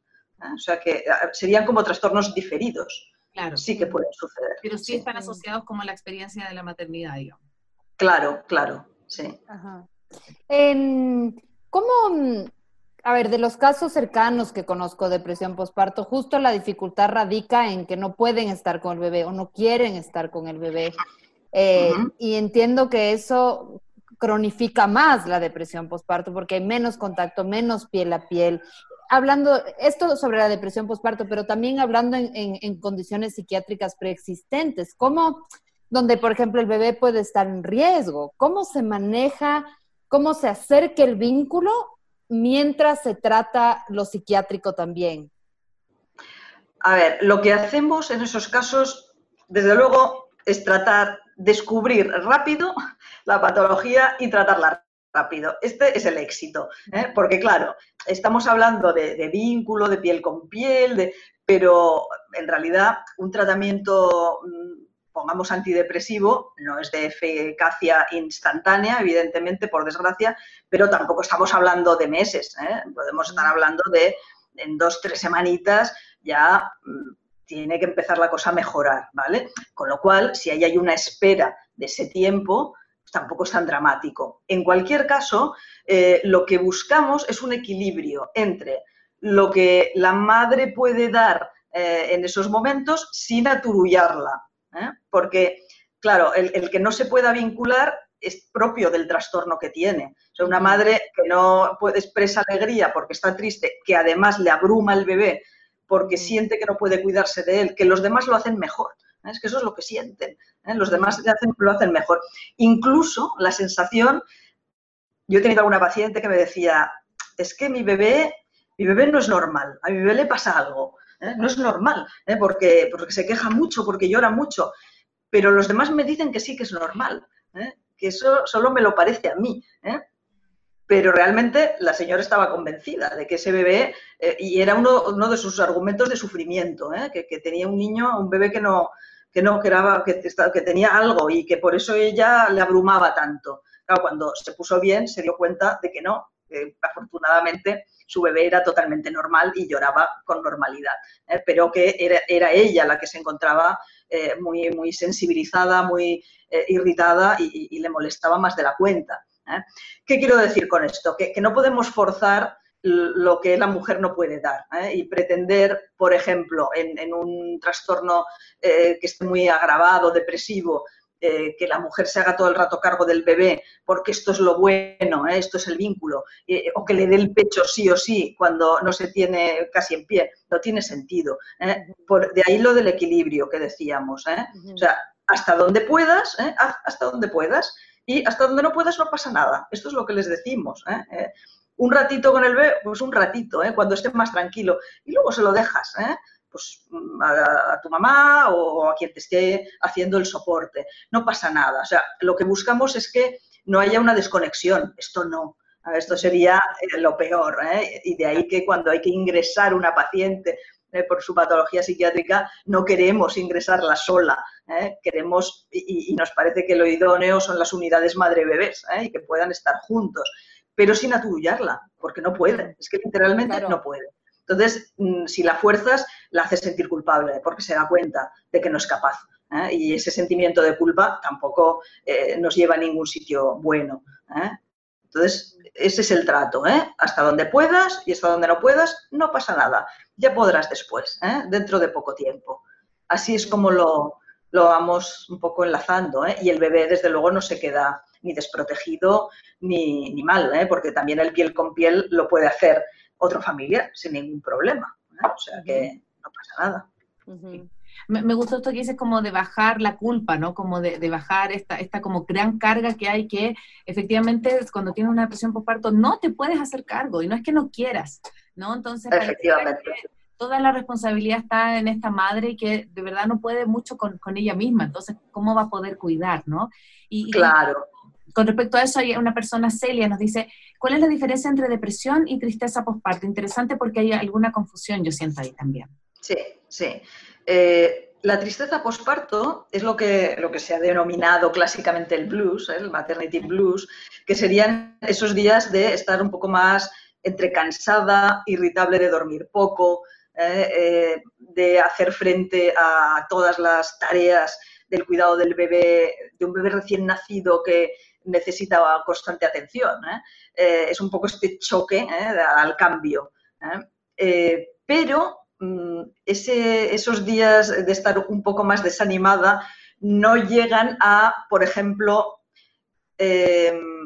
O sea que serían como trastornos diferidos. Claro. Sí que pueden suceder. Pero sí, están asociados como a la experiencia de la maternidad, digamos. Claro, claro, sí. ¿Cómo, a ver, de los casos cercanos que conozco de depresión postparto, justo la dificultad radica en que no pueden estar con el bebé o no quieren estar con el bebé. Eh, y entiendo que eso cronifica más la depresión postparto porque hay menos contacto, menos piel a piel hablando, esto sobre la depresión postparto, pero también hablando en, condiciones psiquiátricas preexistentes, ¿cómo, donde por ejemplo el bebé puede estar en riesgo? ¿Cómo se maneja, cómo se acerca el vínculo mientras se trata lo psiquiátrico también? A ver, lo que hacemos en esos casos, desde luego, es tratar, descubrir rápido la patología y tratarla rápido. Este es el éxito, ¿eh? porque claro, estamos hablando de, vínculo, de piel con piel, de, pero en realidad un tratamiento, mm, pongamos antidepresivo, no es de eficacia instantánea, evidentemente, por desgracia, pero tampoco estamos hablando de meses, ¿eh? podemos estar hablando de en dos, tres semanitas ya mm, tiene que empezar la cosa a mejorar, ¿vale? Con lo cual, si ahí hay una espera de ese tiempo, tampoco es tan dramático. En cualquier caso, eh, lo que buscamos es un equilibrio entre lo que la madre puede dar eh, en esos momentos sin aturullarla. ¿eh? Porque, claro, el, que no se pueda vincular es propio del trastorno que tiene. O sea, una madre que no puede expresar alegría porque está triste, que además le abruma el bebé porque siente que no puede cuidarse de él, que los demás lo hacen mejor. Es que eso es lo que sienten. ¿eh? Los demás lo hacen mejor. Incluso la sensación, yo he tenido alguna paciente que me decía, es que mi bebé, mi bebé no es normal, a mi bebé le pasa algo. ¿eh? No es normal, ¿eh? porque, porque se queja mucho, porque llora mucho. Pero los demás me dicen que sí que es normal, que eso solo me lo parece a mí pero realmente la señora estaba convencida de que ese bebé, y era uno, uno, de sus argumentos de sufrimiento, que, tenía un niño, un bebé que no, que no, que, que, tenía algo y que por eso ella le abrumaba tanto. Cuando se puso bien se dio cuenta de que no, que afortunadamente su bebé era totalmente normal y lloraba con normalidad, ¿eh? pero que era, ella la que se encontraba eh, muy, muy sensibilizada, muy eh, irritada y, le molestaba más de la cuenta. ¿Qué quiero decir con esto? Que no podemos forzar lo que la mujer no puede dar. ¿eh? Y pretender, por ejemplo, en, un trastorno eh, que esté muy agravado, depresivo, eh, que la mujer se haga todo el rato cargo del bebé, porque esto es lo bueno, esto es el vínculo, o que le dé el pecho sí o sí cuando no se tiene casi en pie, no tiene sentido. Por, de ahí lo del equilibrio que decíamos. O sea, hasta donde puedas, hasta donde puedas, y hasta donde no puedas no pasa nada. Esto es lo que les decimos un ratito con el bebé, pues un ratito, ¿eh? cuando esté más tranquilo. Y luego se lo dejas, ¿eh? pues a, tu mamá o a quien te esté haciendo el soporte. No pasa nada. O sea, lo que buscamos es que no haya una desconexión. Esto no. Esto sería eh, lo peor. ¿eh? Y de ahí que cuando hay que ingresar una paciente eh, por su patología psiquiátrica, no queremos ingresarla sola. Queremos, y, y, nos parece que lo idóneo son las unidades madre-bebés y que puedan estar juntos pero sin aturullarla, porque no puede, es que literalmente no puede. Entonces, mm, si la fuerzas, la haces sentir culpable, porque se da cuenta de que no es capaz. ¿eh? Y ese sentimiento de culpa tampoco eh, nos lleva a ningún sitio bueno. ¿eh? Entonces, ese es el trato. Hasta donde puedas y hasta donde no puedas, no pasa nada. Ya podrás después, dentro de poco tiempo. Así es como lo, lo vamos un poco enlazando. Y el bebé, desde luego, no se queda ni desprotegido ni, ni mal, ¿eh? porque también el piel con piel lo puede hacer otro familiar sin ningún problema. ¿eh? O sea que no pasa nada. me, gustó esto que dices como de bajar la culpa, ¿no? Como de, bajar esta, esta como gran carga que hay que efectivamente cuando tienes una depresión postparto no te puedes hacer cargo y no es que no quieras, ¿no? Entonces, toda la responsabilidad está en esta madre que de verdad no puede mucho con, con ella misma, entonces, ¿cómo va a poder cuidar, no? Y, claro con respecto a eso, hay una persona, Celia, nos dice, ¿cuál es la diferencia entre depresión y tristeza postparto? Interesante porque hay alguna confusión, yo siento ahí también. Sí, sí. Eh, la tristeza postparto es lo que, lo que se ha denominado clásicamente el blues, ¿eh? el maternity blues, que serían esos días de estar un poco más entre cansada, irritable de dormir poco, ¿eh? de hacer frente a todas las tareas del cuidado del bebé, de un bebé recién nacido que necesita constante atención. ¿eh? Eh, es un poco este choque ¿eh? al cambio. pero mm, esos días de estar un poco más desanimada no llegan a, por ejemplo,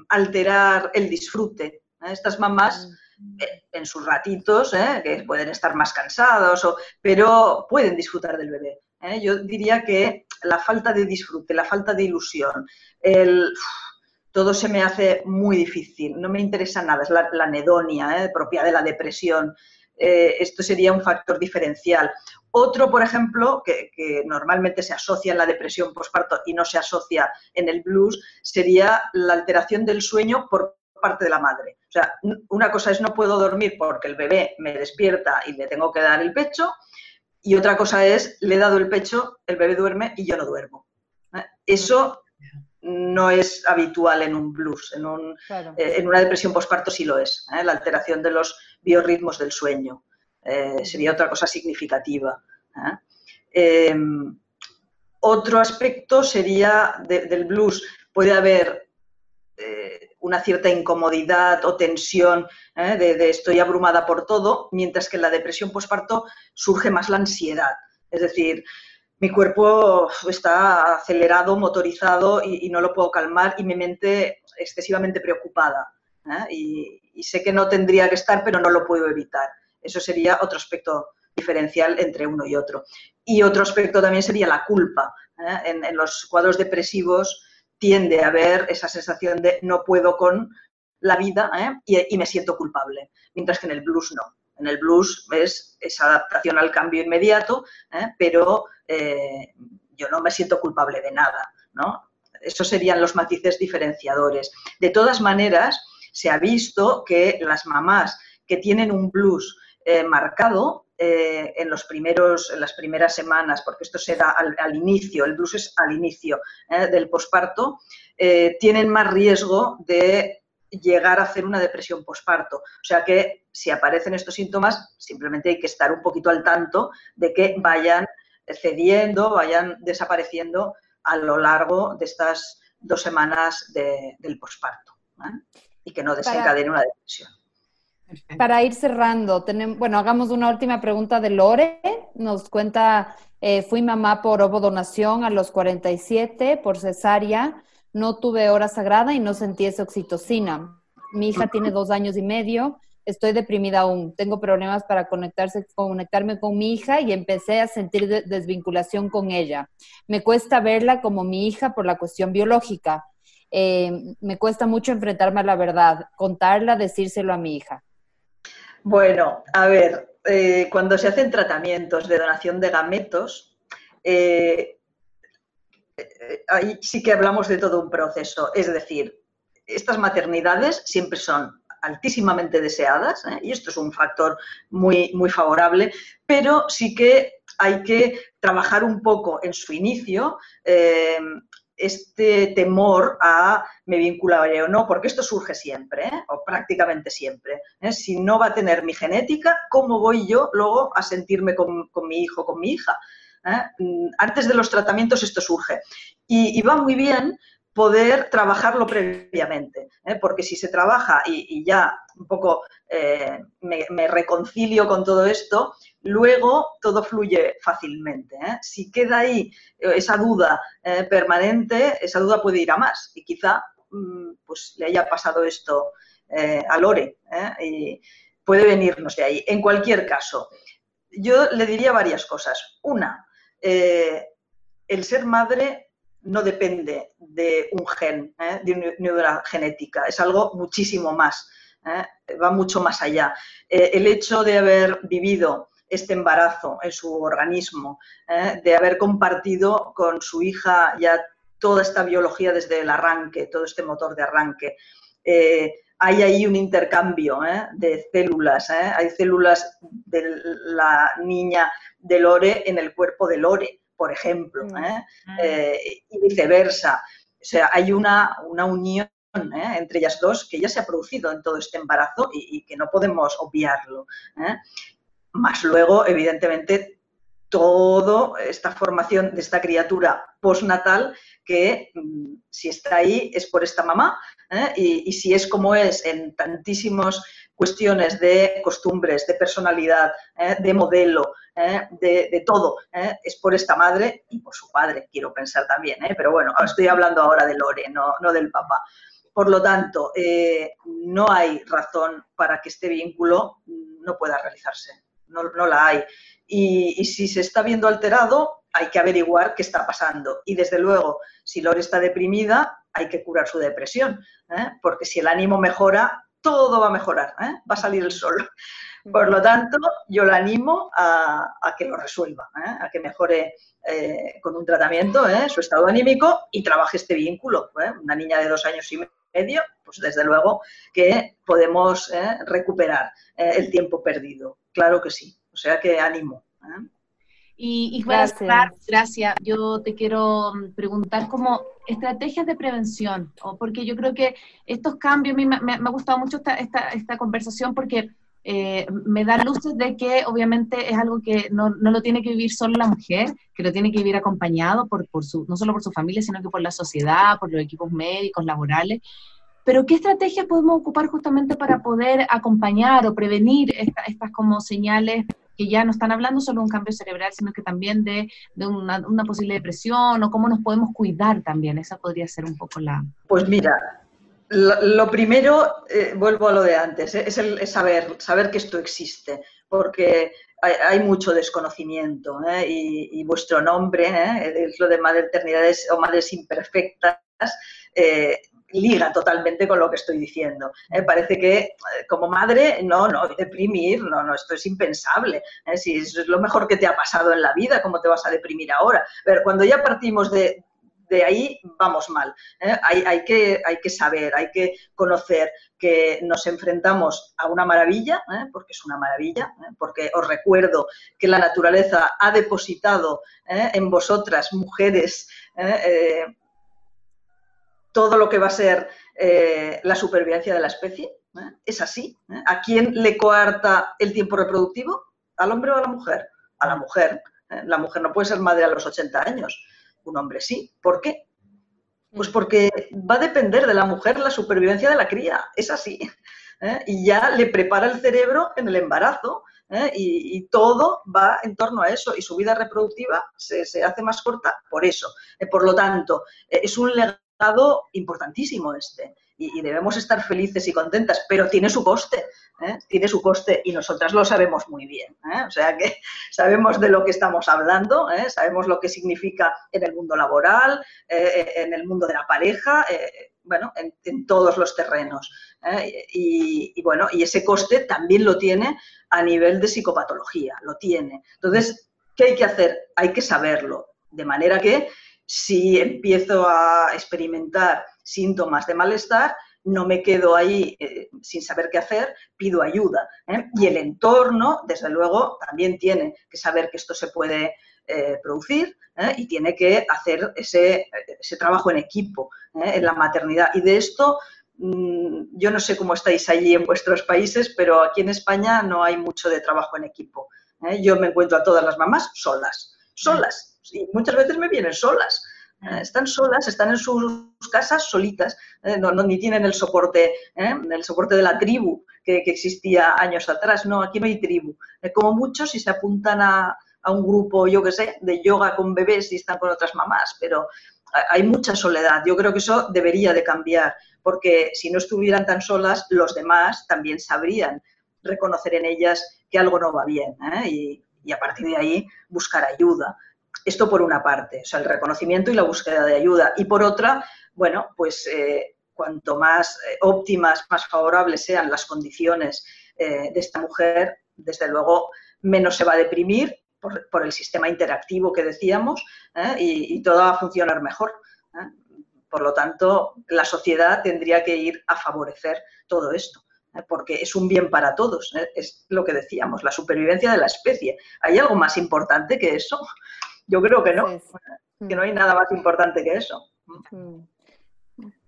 alterar el disfrute. Estas mamás mm. en sus ratitos, que pueden estar más cansados, pero pueden disfrutar del bebé. Yo diría que la falta de disfrute, la falta de ilusión, el todo se me hace muy difícil, no me interesa nada, es la, anedonia ¿eh? propia de la depresión. Eh, esto sería un factor diferencial. Otro, por ejemplo, que, normalmente se asocia en la depresión postparto y no se asocia en el blues, sería la alteración del sueño por parte de la madre. O sea, una cosa es no puedo dormir porque el bebé me despierta y le tengo que dar el pecho, y otra cosa es le he dado el pecho, el bebé duerme y yo no duermo. ¿eh? Eso no es habitual en un blues, en, eh, en una depresión postparto sí lo es, ¿eh? la alteración de los biorritmos del sueño. sería otra cosa significativa. Em, otro aspecto sería del blues, puede haber una cierta incomodidad o tensión ¿eh? de, estoy abrumada por todo, mientras que en la depresión postparto surge más la ansiedad. Es decir, mi cuerpo está acelerado, motorizado y, no lo puedo calmar y mi mente excesivamente preocupada. ¿eh? Y, sé que no tendría que estar, pero no lo puedo evitar. Eso sería otro aspecto diferencial entre uno y otro. Y otro aspecto también sería la culpa. ¿eh? en, los cuadros depresivos tiende a haber esa sensación de no puedo con la vida ¿eh? y, me siento culpable, mientras que en el blues no. En el blues es esa adaptación al cambio inmediato, ¿eh? pero eh, yo no me siento culpable de nada. ¿no? Esos serían los matices diferenciadores. De todas maneras, se ha visto que las mamás que tienen un blues marcado eh, en, los primeros, en las primeras semanas, porque esto se da al, inicio, el blues es al inicio del posparto, tienen más riesgo de llegar a hacer una depresión posparto. O sea que si aparecen estos síntomas, simplemente hay que estar un poquito al tanto de que vayan cediendo, vayan desapareciendo a lo largo de estas dos semanas del posparto y que no desencadene una depresión. Para ir cerrando, tenemos, bueno, hagamos una última pregunta de Lore. Nos cuenta, eh, fui mamá por ovodonación a los 47 por cesárea, no tuve hora sagrada y no sentí esa oxitocina. Mi hija tiene dos años y medio, estoy deprimida aún, tengo problemas para conectarse, conectarme con mi hija y empecé a sentir desvinculación con ella. Me cuesta verla como mi hija por la cuestión biológica. Eh, me cuesta mucho enfrentarme a la verdad, contarla, decírselo a mi hija. Bueno, a ver, eh, cuando se hacen tratamientos de donación de gametos, eh, ahí sí que hablamos de todo un proceso. Es decir, estas maternidades siempre son altísimamente deseadas, y esto es un factor muy, muy favorable, pero sí que hay que trabajar un poco en su inicio este temor a me vincularé o no, porque esto surge siempre, ¿eh? o prácticamente siempre. ¿eh? Si no va a tener mi genética, ¿cómo voy yo luego a sentirme con, mi hijo, con mi hija? ¿Eh? Mm, antes de los tratamientos esto surge. Y, va muy bien poder trabajarlo previamente, porque si se trabaja y, ya un poco me reconcilio con todo esto, luego todo fluye fácilmente. ¿eh? Si queda ahí eh, esa duda eh, permanente, esa duda puede ir a más y quizá mm, pues, le haya pasado esto a Lore y puede venirnos de ahí. En cualquier caso, yo le diría varias cosas. Una, el ser madre no depende de un gen, de una genética, es algo muchísimo más, va mucho más allá. el hecho de haber vivido este embarazo en su organismo, ¿eh? de haber compartido con su hija ya toda esta biología desde el arranque, todo este motor de arranque. Eh, hay ahí un intercambio ¿eh? de células, hay células de la niña de Lore en el cuerpo de Lore, por ejemplo, mm. Mm. y viceversa. O sea, hay una, una unión entre ellas dos que ya se ha producido en todo este embarazo y, y que no podemos obviarlo. Más luego, evidentemente, toda esta formación de esta criatura postnatal que mm, si está ahí es por esta mamá ¿eh? y, si es como es en tantísimas cuestiones de costumbres, de personalidad, ¿eh? de modelo, ¿eh? de, todo, es por esta madre y por su padre, quiero pensar también, pero bueno, estoy hablando ahora de Lore, no, no del papá. Por lo tanto, no hay razón para que este vínculo no pueda realizarse no, la hay. Y, si se está viendo alterado, hay que averiguar qué está pasando. Y desde luego, si Lore está deprimida, hay que curar su depresión, ¿eh? porque si el ánimo mejora, todo va a mejorar, ¿eh? va a salir el sol. Por lo tanto, yo la animo a, que lo resuelva, ¿eh? a que mejore con un tratamiento su estado anímico y trabaje este vínculo. Una niña de dos años y medio, pues desde luego que podemos eh, recuperar eh, el tiempo perdido. Claro que sí. O sea que ánimo. Y, y gracias. gracias. Yo te quiero mm, preguntar como estrategias de prevención, o porque yo creo que estos cambios, a mí me, ha gustado mucho esta, esta, esta conversación porque eh, me da luces de que obviamente es algo que no, no, lo tiene que vivir solo la mujer, que lo tiene que vivir acompañado por, por su, no solo por su familia, sino que por la sociedad, por los equipos médicos, laborales. Pero ¿qué estrategias podemos ocupar justamente para poder acompañar o prevenir estas como señales que ya no están hablando solo de un cambio cerebral, sino que también de, una, posible depresión o cómo nos podemos cuidar también? Esa podría ser un poco la... Pues mira, lo, primero, eh, vuelvo a lo de antes, eh, es, el, saber, saber que esto existe, porque hay, mucho desconocimiento eh, y, vuestro nombre, es lo de maternidades o madres imperfectas, liga totalmente con lo que estoy diciendo. parece que como madre, no, no, deprimir, no, no, esto es impensable. Si eso es lo mejor que te ha pasado en la vida, ¿cómo te vas a deprimir ahora? Pero cuando ya partimos de, de ahí vamos mal. ¿eh? Hay, que, hay que saber, hay que conocer que nos enfrentamos a una maravilla, ¿eh? porque es una maravilla, ¿eh? porque os recuerdo que la naturaleza ha depositado en vosotras, mujeres, todo lo que va a ser la supervivencia de la especie. Es así. ¿A quién le coarta el tiempo reproductivo? ¿Al hombre o a la mujer? A la mujer. La mujer no puede ser madre a los 80 años un hombre sí. ¿Por qué? Pues porque va a depender de la mujer la supervivencia de la cría, es así. ¿eh? Y ya le prepara el cerebro en el embarazo ¿eh? y, todo va en torno a eso y su vida reproductiva se, hace más corta por eso. Eh, por lo tanto, es un legado importantísimo este y, debemos estar felices y contentas, pero tiene su coste, ¿eh? tiene su coste y nosotras lo sabemos muy bien. ¿eh? O sea que sabemos de lo que estamos hablando, ¿eh? sabemos lo que significa en el mundo laboral, en el mundo de la pareja, bueno, en, todos los terrenos. Y, y, bueno, y ese coste también lo tiene a nivel de psicopatología, lo tiene. Entonces, ¿qué hay que hacer? Hay que saberlo, de manera que si empiezo a experimentar síntomas de malestar, no me quedo ahí eh, sin saber qué hacer, pido ayuda. ¿eh? Y el entorno, desde luego, también tiene que saber que esto se puede eh, producir y tiene que hacer ese, trabajo en equipo en la maternidad. Y de esto, mm, yo no sé cómo estáis allí en vuestros países, pero aquí en España no hay mucho de trabajo en equipo. Yo me encuentro a todas las mamás solas, solas. Y muchas veces me vienen solas. Eh, están solas, están en sus casas solitas, eh, no, ni tienen el soporte, ¿eh? el soporte de la tribu que, existía años atrás. No, aquí no hay tribu. como muchos, si se apuntan a, un grupo, yo qué sé, de yoga con bebés y están con otras mamás, pero hay mucha soledad. Yo creo que eso debería de cambiar, porque si no estuvieran tan solas, los demás también sabrían reconocer en ellas que algo no va bien y a partir de ahí buscar ayuda. Esto por una parte, o sea, el reconocimiento y la búsqueda de ayuda. Y por otra, bueno, pues eh, cuanto más eh, óptimas, más favorables sean las condiciones eh, de esta mujer, desde luego menos se va a deprimir por, el sistema interactivo que decíamos y, y, todo va a funcionar mejor. Por lo tanto, la sociedad tendría que ir a favorecer todo esto porque es un bien para todos, es lo que decíamos, la supervivencia de la especie. ¿Hay algo más importante que eso? Yo creo que no, que no hay nada más importante que eso.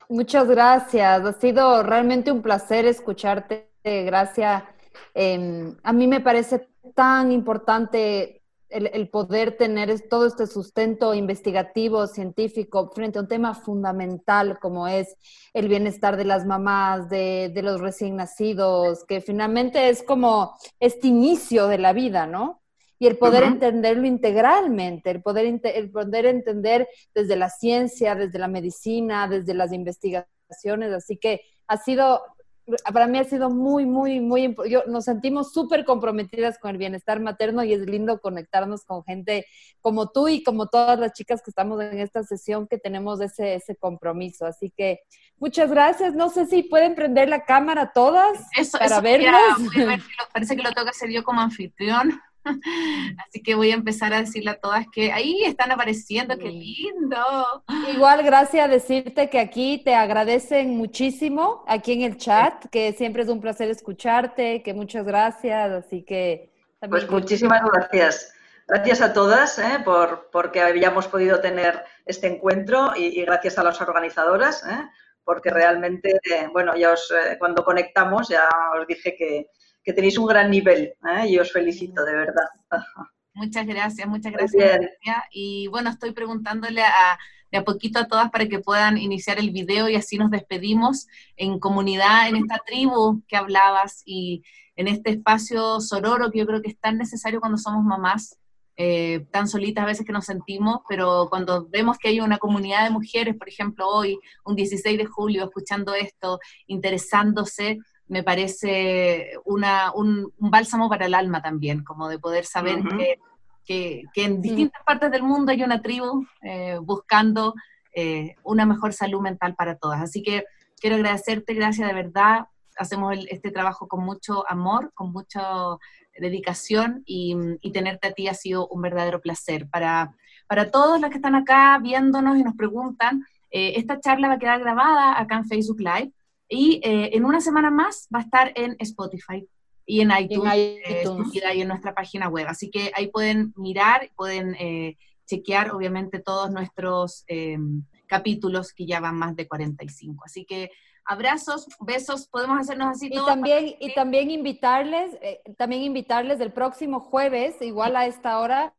Muchas gracias, ha sido realmente un placer escucharte, gracias. Em, a mí me parece tan importante el, poder tener todo este sustento investigativo, científico, frente a un tema fundamental como es el bienestar de las mamás, de, de los recién nacidos, que finalmente es como este inicio de la vida, ¿no? Y el poder entenderlo integralmente, el poder, el poder entender desde la ciencia, desde la medicina, desde las investigaciones. Así que ha sido, para mí ha sido muy, muy, muy, yo, nos sentimos súper comprometidas con el bienestar materno y es lindo conectarnos con gente como tú y como todas las chicas que estamos en esta sesión que tenemos ese, ese compromiso. Así que muchas gracias. No sé si pueden prender la cámara todas para vernos. parece que lo tengo que hacer yo como anfitrión. Así que voy a empezar a decirle a todas que ahí están apareciendo, qué lindo. Igual, gracias a decirte que aquí te agradecen muchísimo, aquí en el chat, que siempre es un placer escucharte, que muchas gracias, así que... Pues muchísimas gracias. Gracias a todas ¿eh? por porque hayamos podido tener este encuentro y, gracias a las organizadoras, ¿eh? porque realmente, bueno, ya os, eh, cuando conectamos ya os dije que, que tenéis un gran nivel ¿eh? y os felicito, de verdad. Muchas gracias, muchas gracias. Y bueno, estoy preguntándole a, de a poquito a todas para que puedan iniciar el video y así nos despedimos en comunidad, en esta tribu que hablabas y en este espacio sororo que yo creo que es tan necesario cuando somos mamás, eh, tan solitas a veces que nos sentimos, pero cuando vemos que hay una comunidad de mujeres, por ejemplo, hoy, un 16 de julio, escuchando esto, interesándose, me parece una, un, bálsamo para el alma también, como de poder saber que, que, en distintas partes del mundo hay una tribu eh, buscando eh, una mejor salud mental para todas. Así que quiero agradecerte, gracias de verdad. Hacemos este trabajo con mucho amor, con mucha dedicación y, y, tenerte a ti ha sido un verdadero placer. Para, para todos los que están acá viéndonos y nos preguntan, eh, esta charla va a quedar grabada acá en Facebook Live y eh, en una semana más va a estar en Spotify y en iTunes, eh, y en nuestra página web. Así que ahí pueden mirar, pueden eh, chequear obviamente todos nuestros em, capítulos que ya van más de 45. Así que abrazos, besos, podemos hacernos así y También, y también invitarles, también invitarles el próximo jueves, igual a esta hora,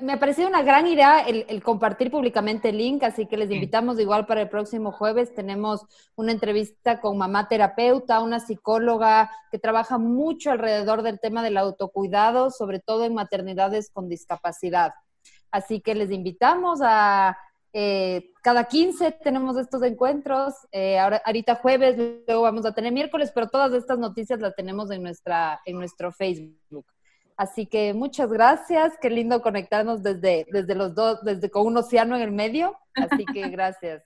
me, ha parecido una gran idea el, compartir públicamente el link, así que les invitamos igual para el próximo jueves. Tenemos una entrevista con mamá terapeuta, una psicóloga que trabaja mucho alrededor del tema del autocuidado, sobre todo en maternidades con discapacidad. Así que les invitamos a... Eh, cada 15 tenemos estos encuentros, eh, ahora, ahorita jueves, luego vamos a tener miércoles, pero todas estas noticias las tenemos en, nuestra, en nuestro Facebook. Así que muchas gracias, qué lindo conectarnos desde, desde los dos, desde con un océano en el medio. Así que gracias.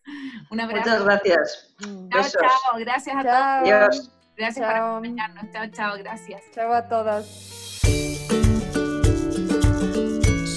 Un abrazo. Muchas gracias. Mm. Chao, chao. Gracias a todos. Gracias por acompañarnos. Chao, chao. Gracias. Chao a todas.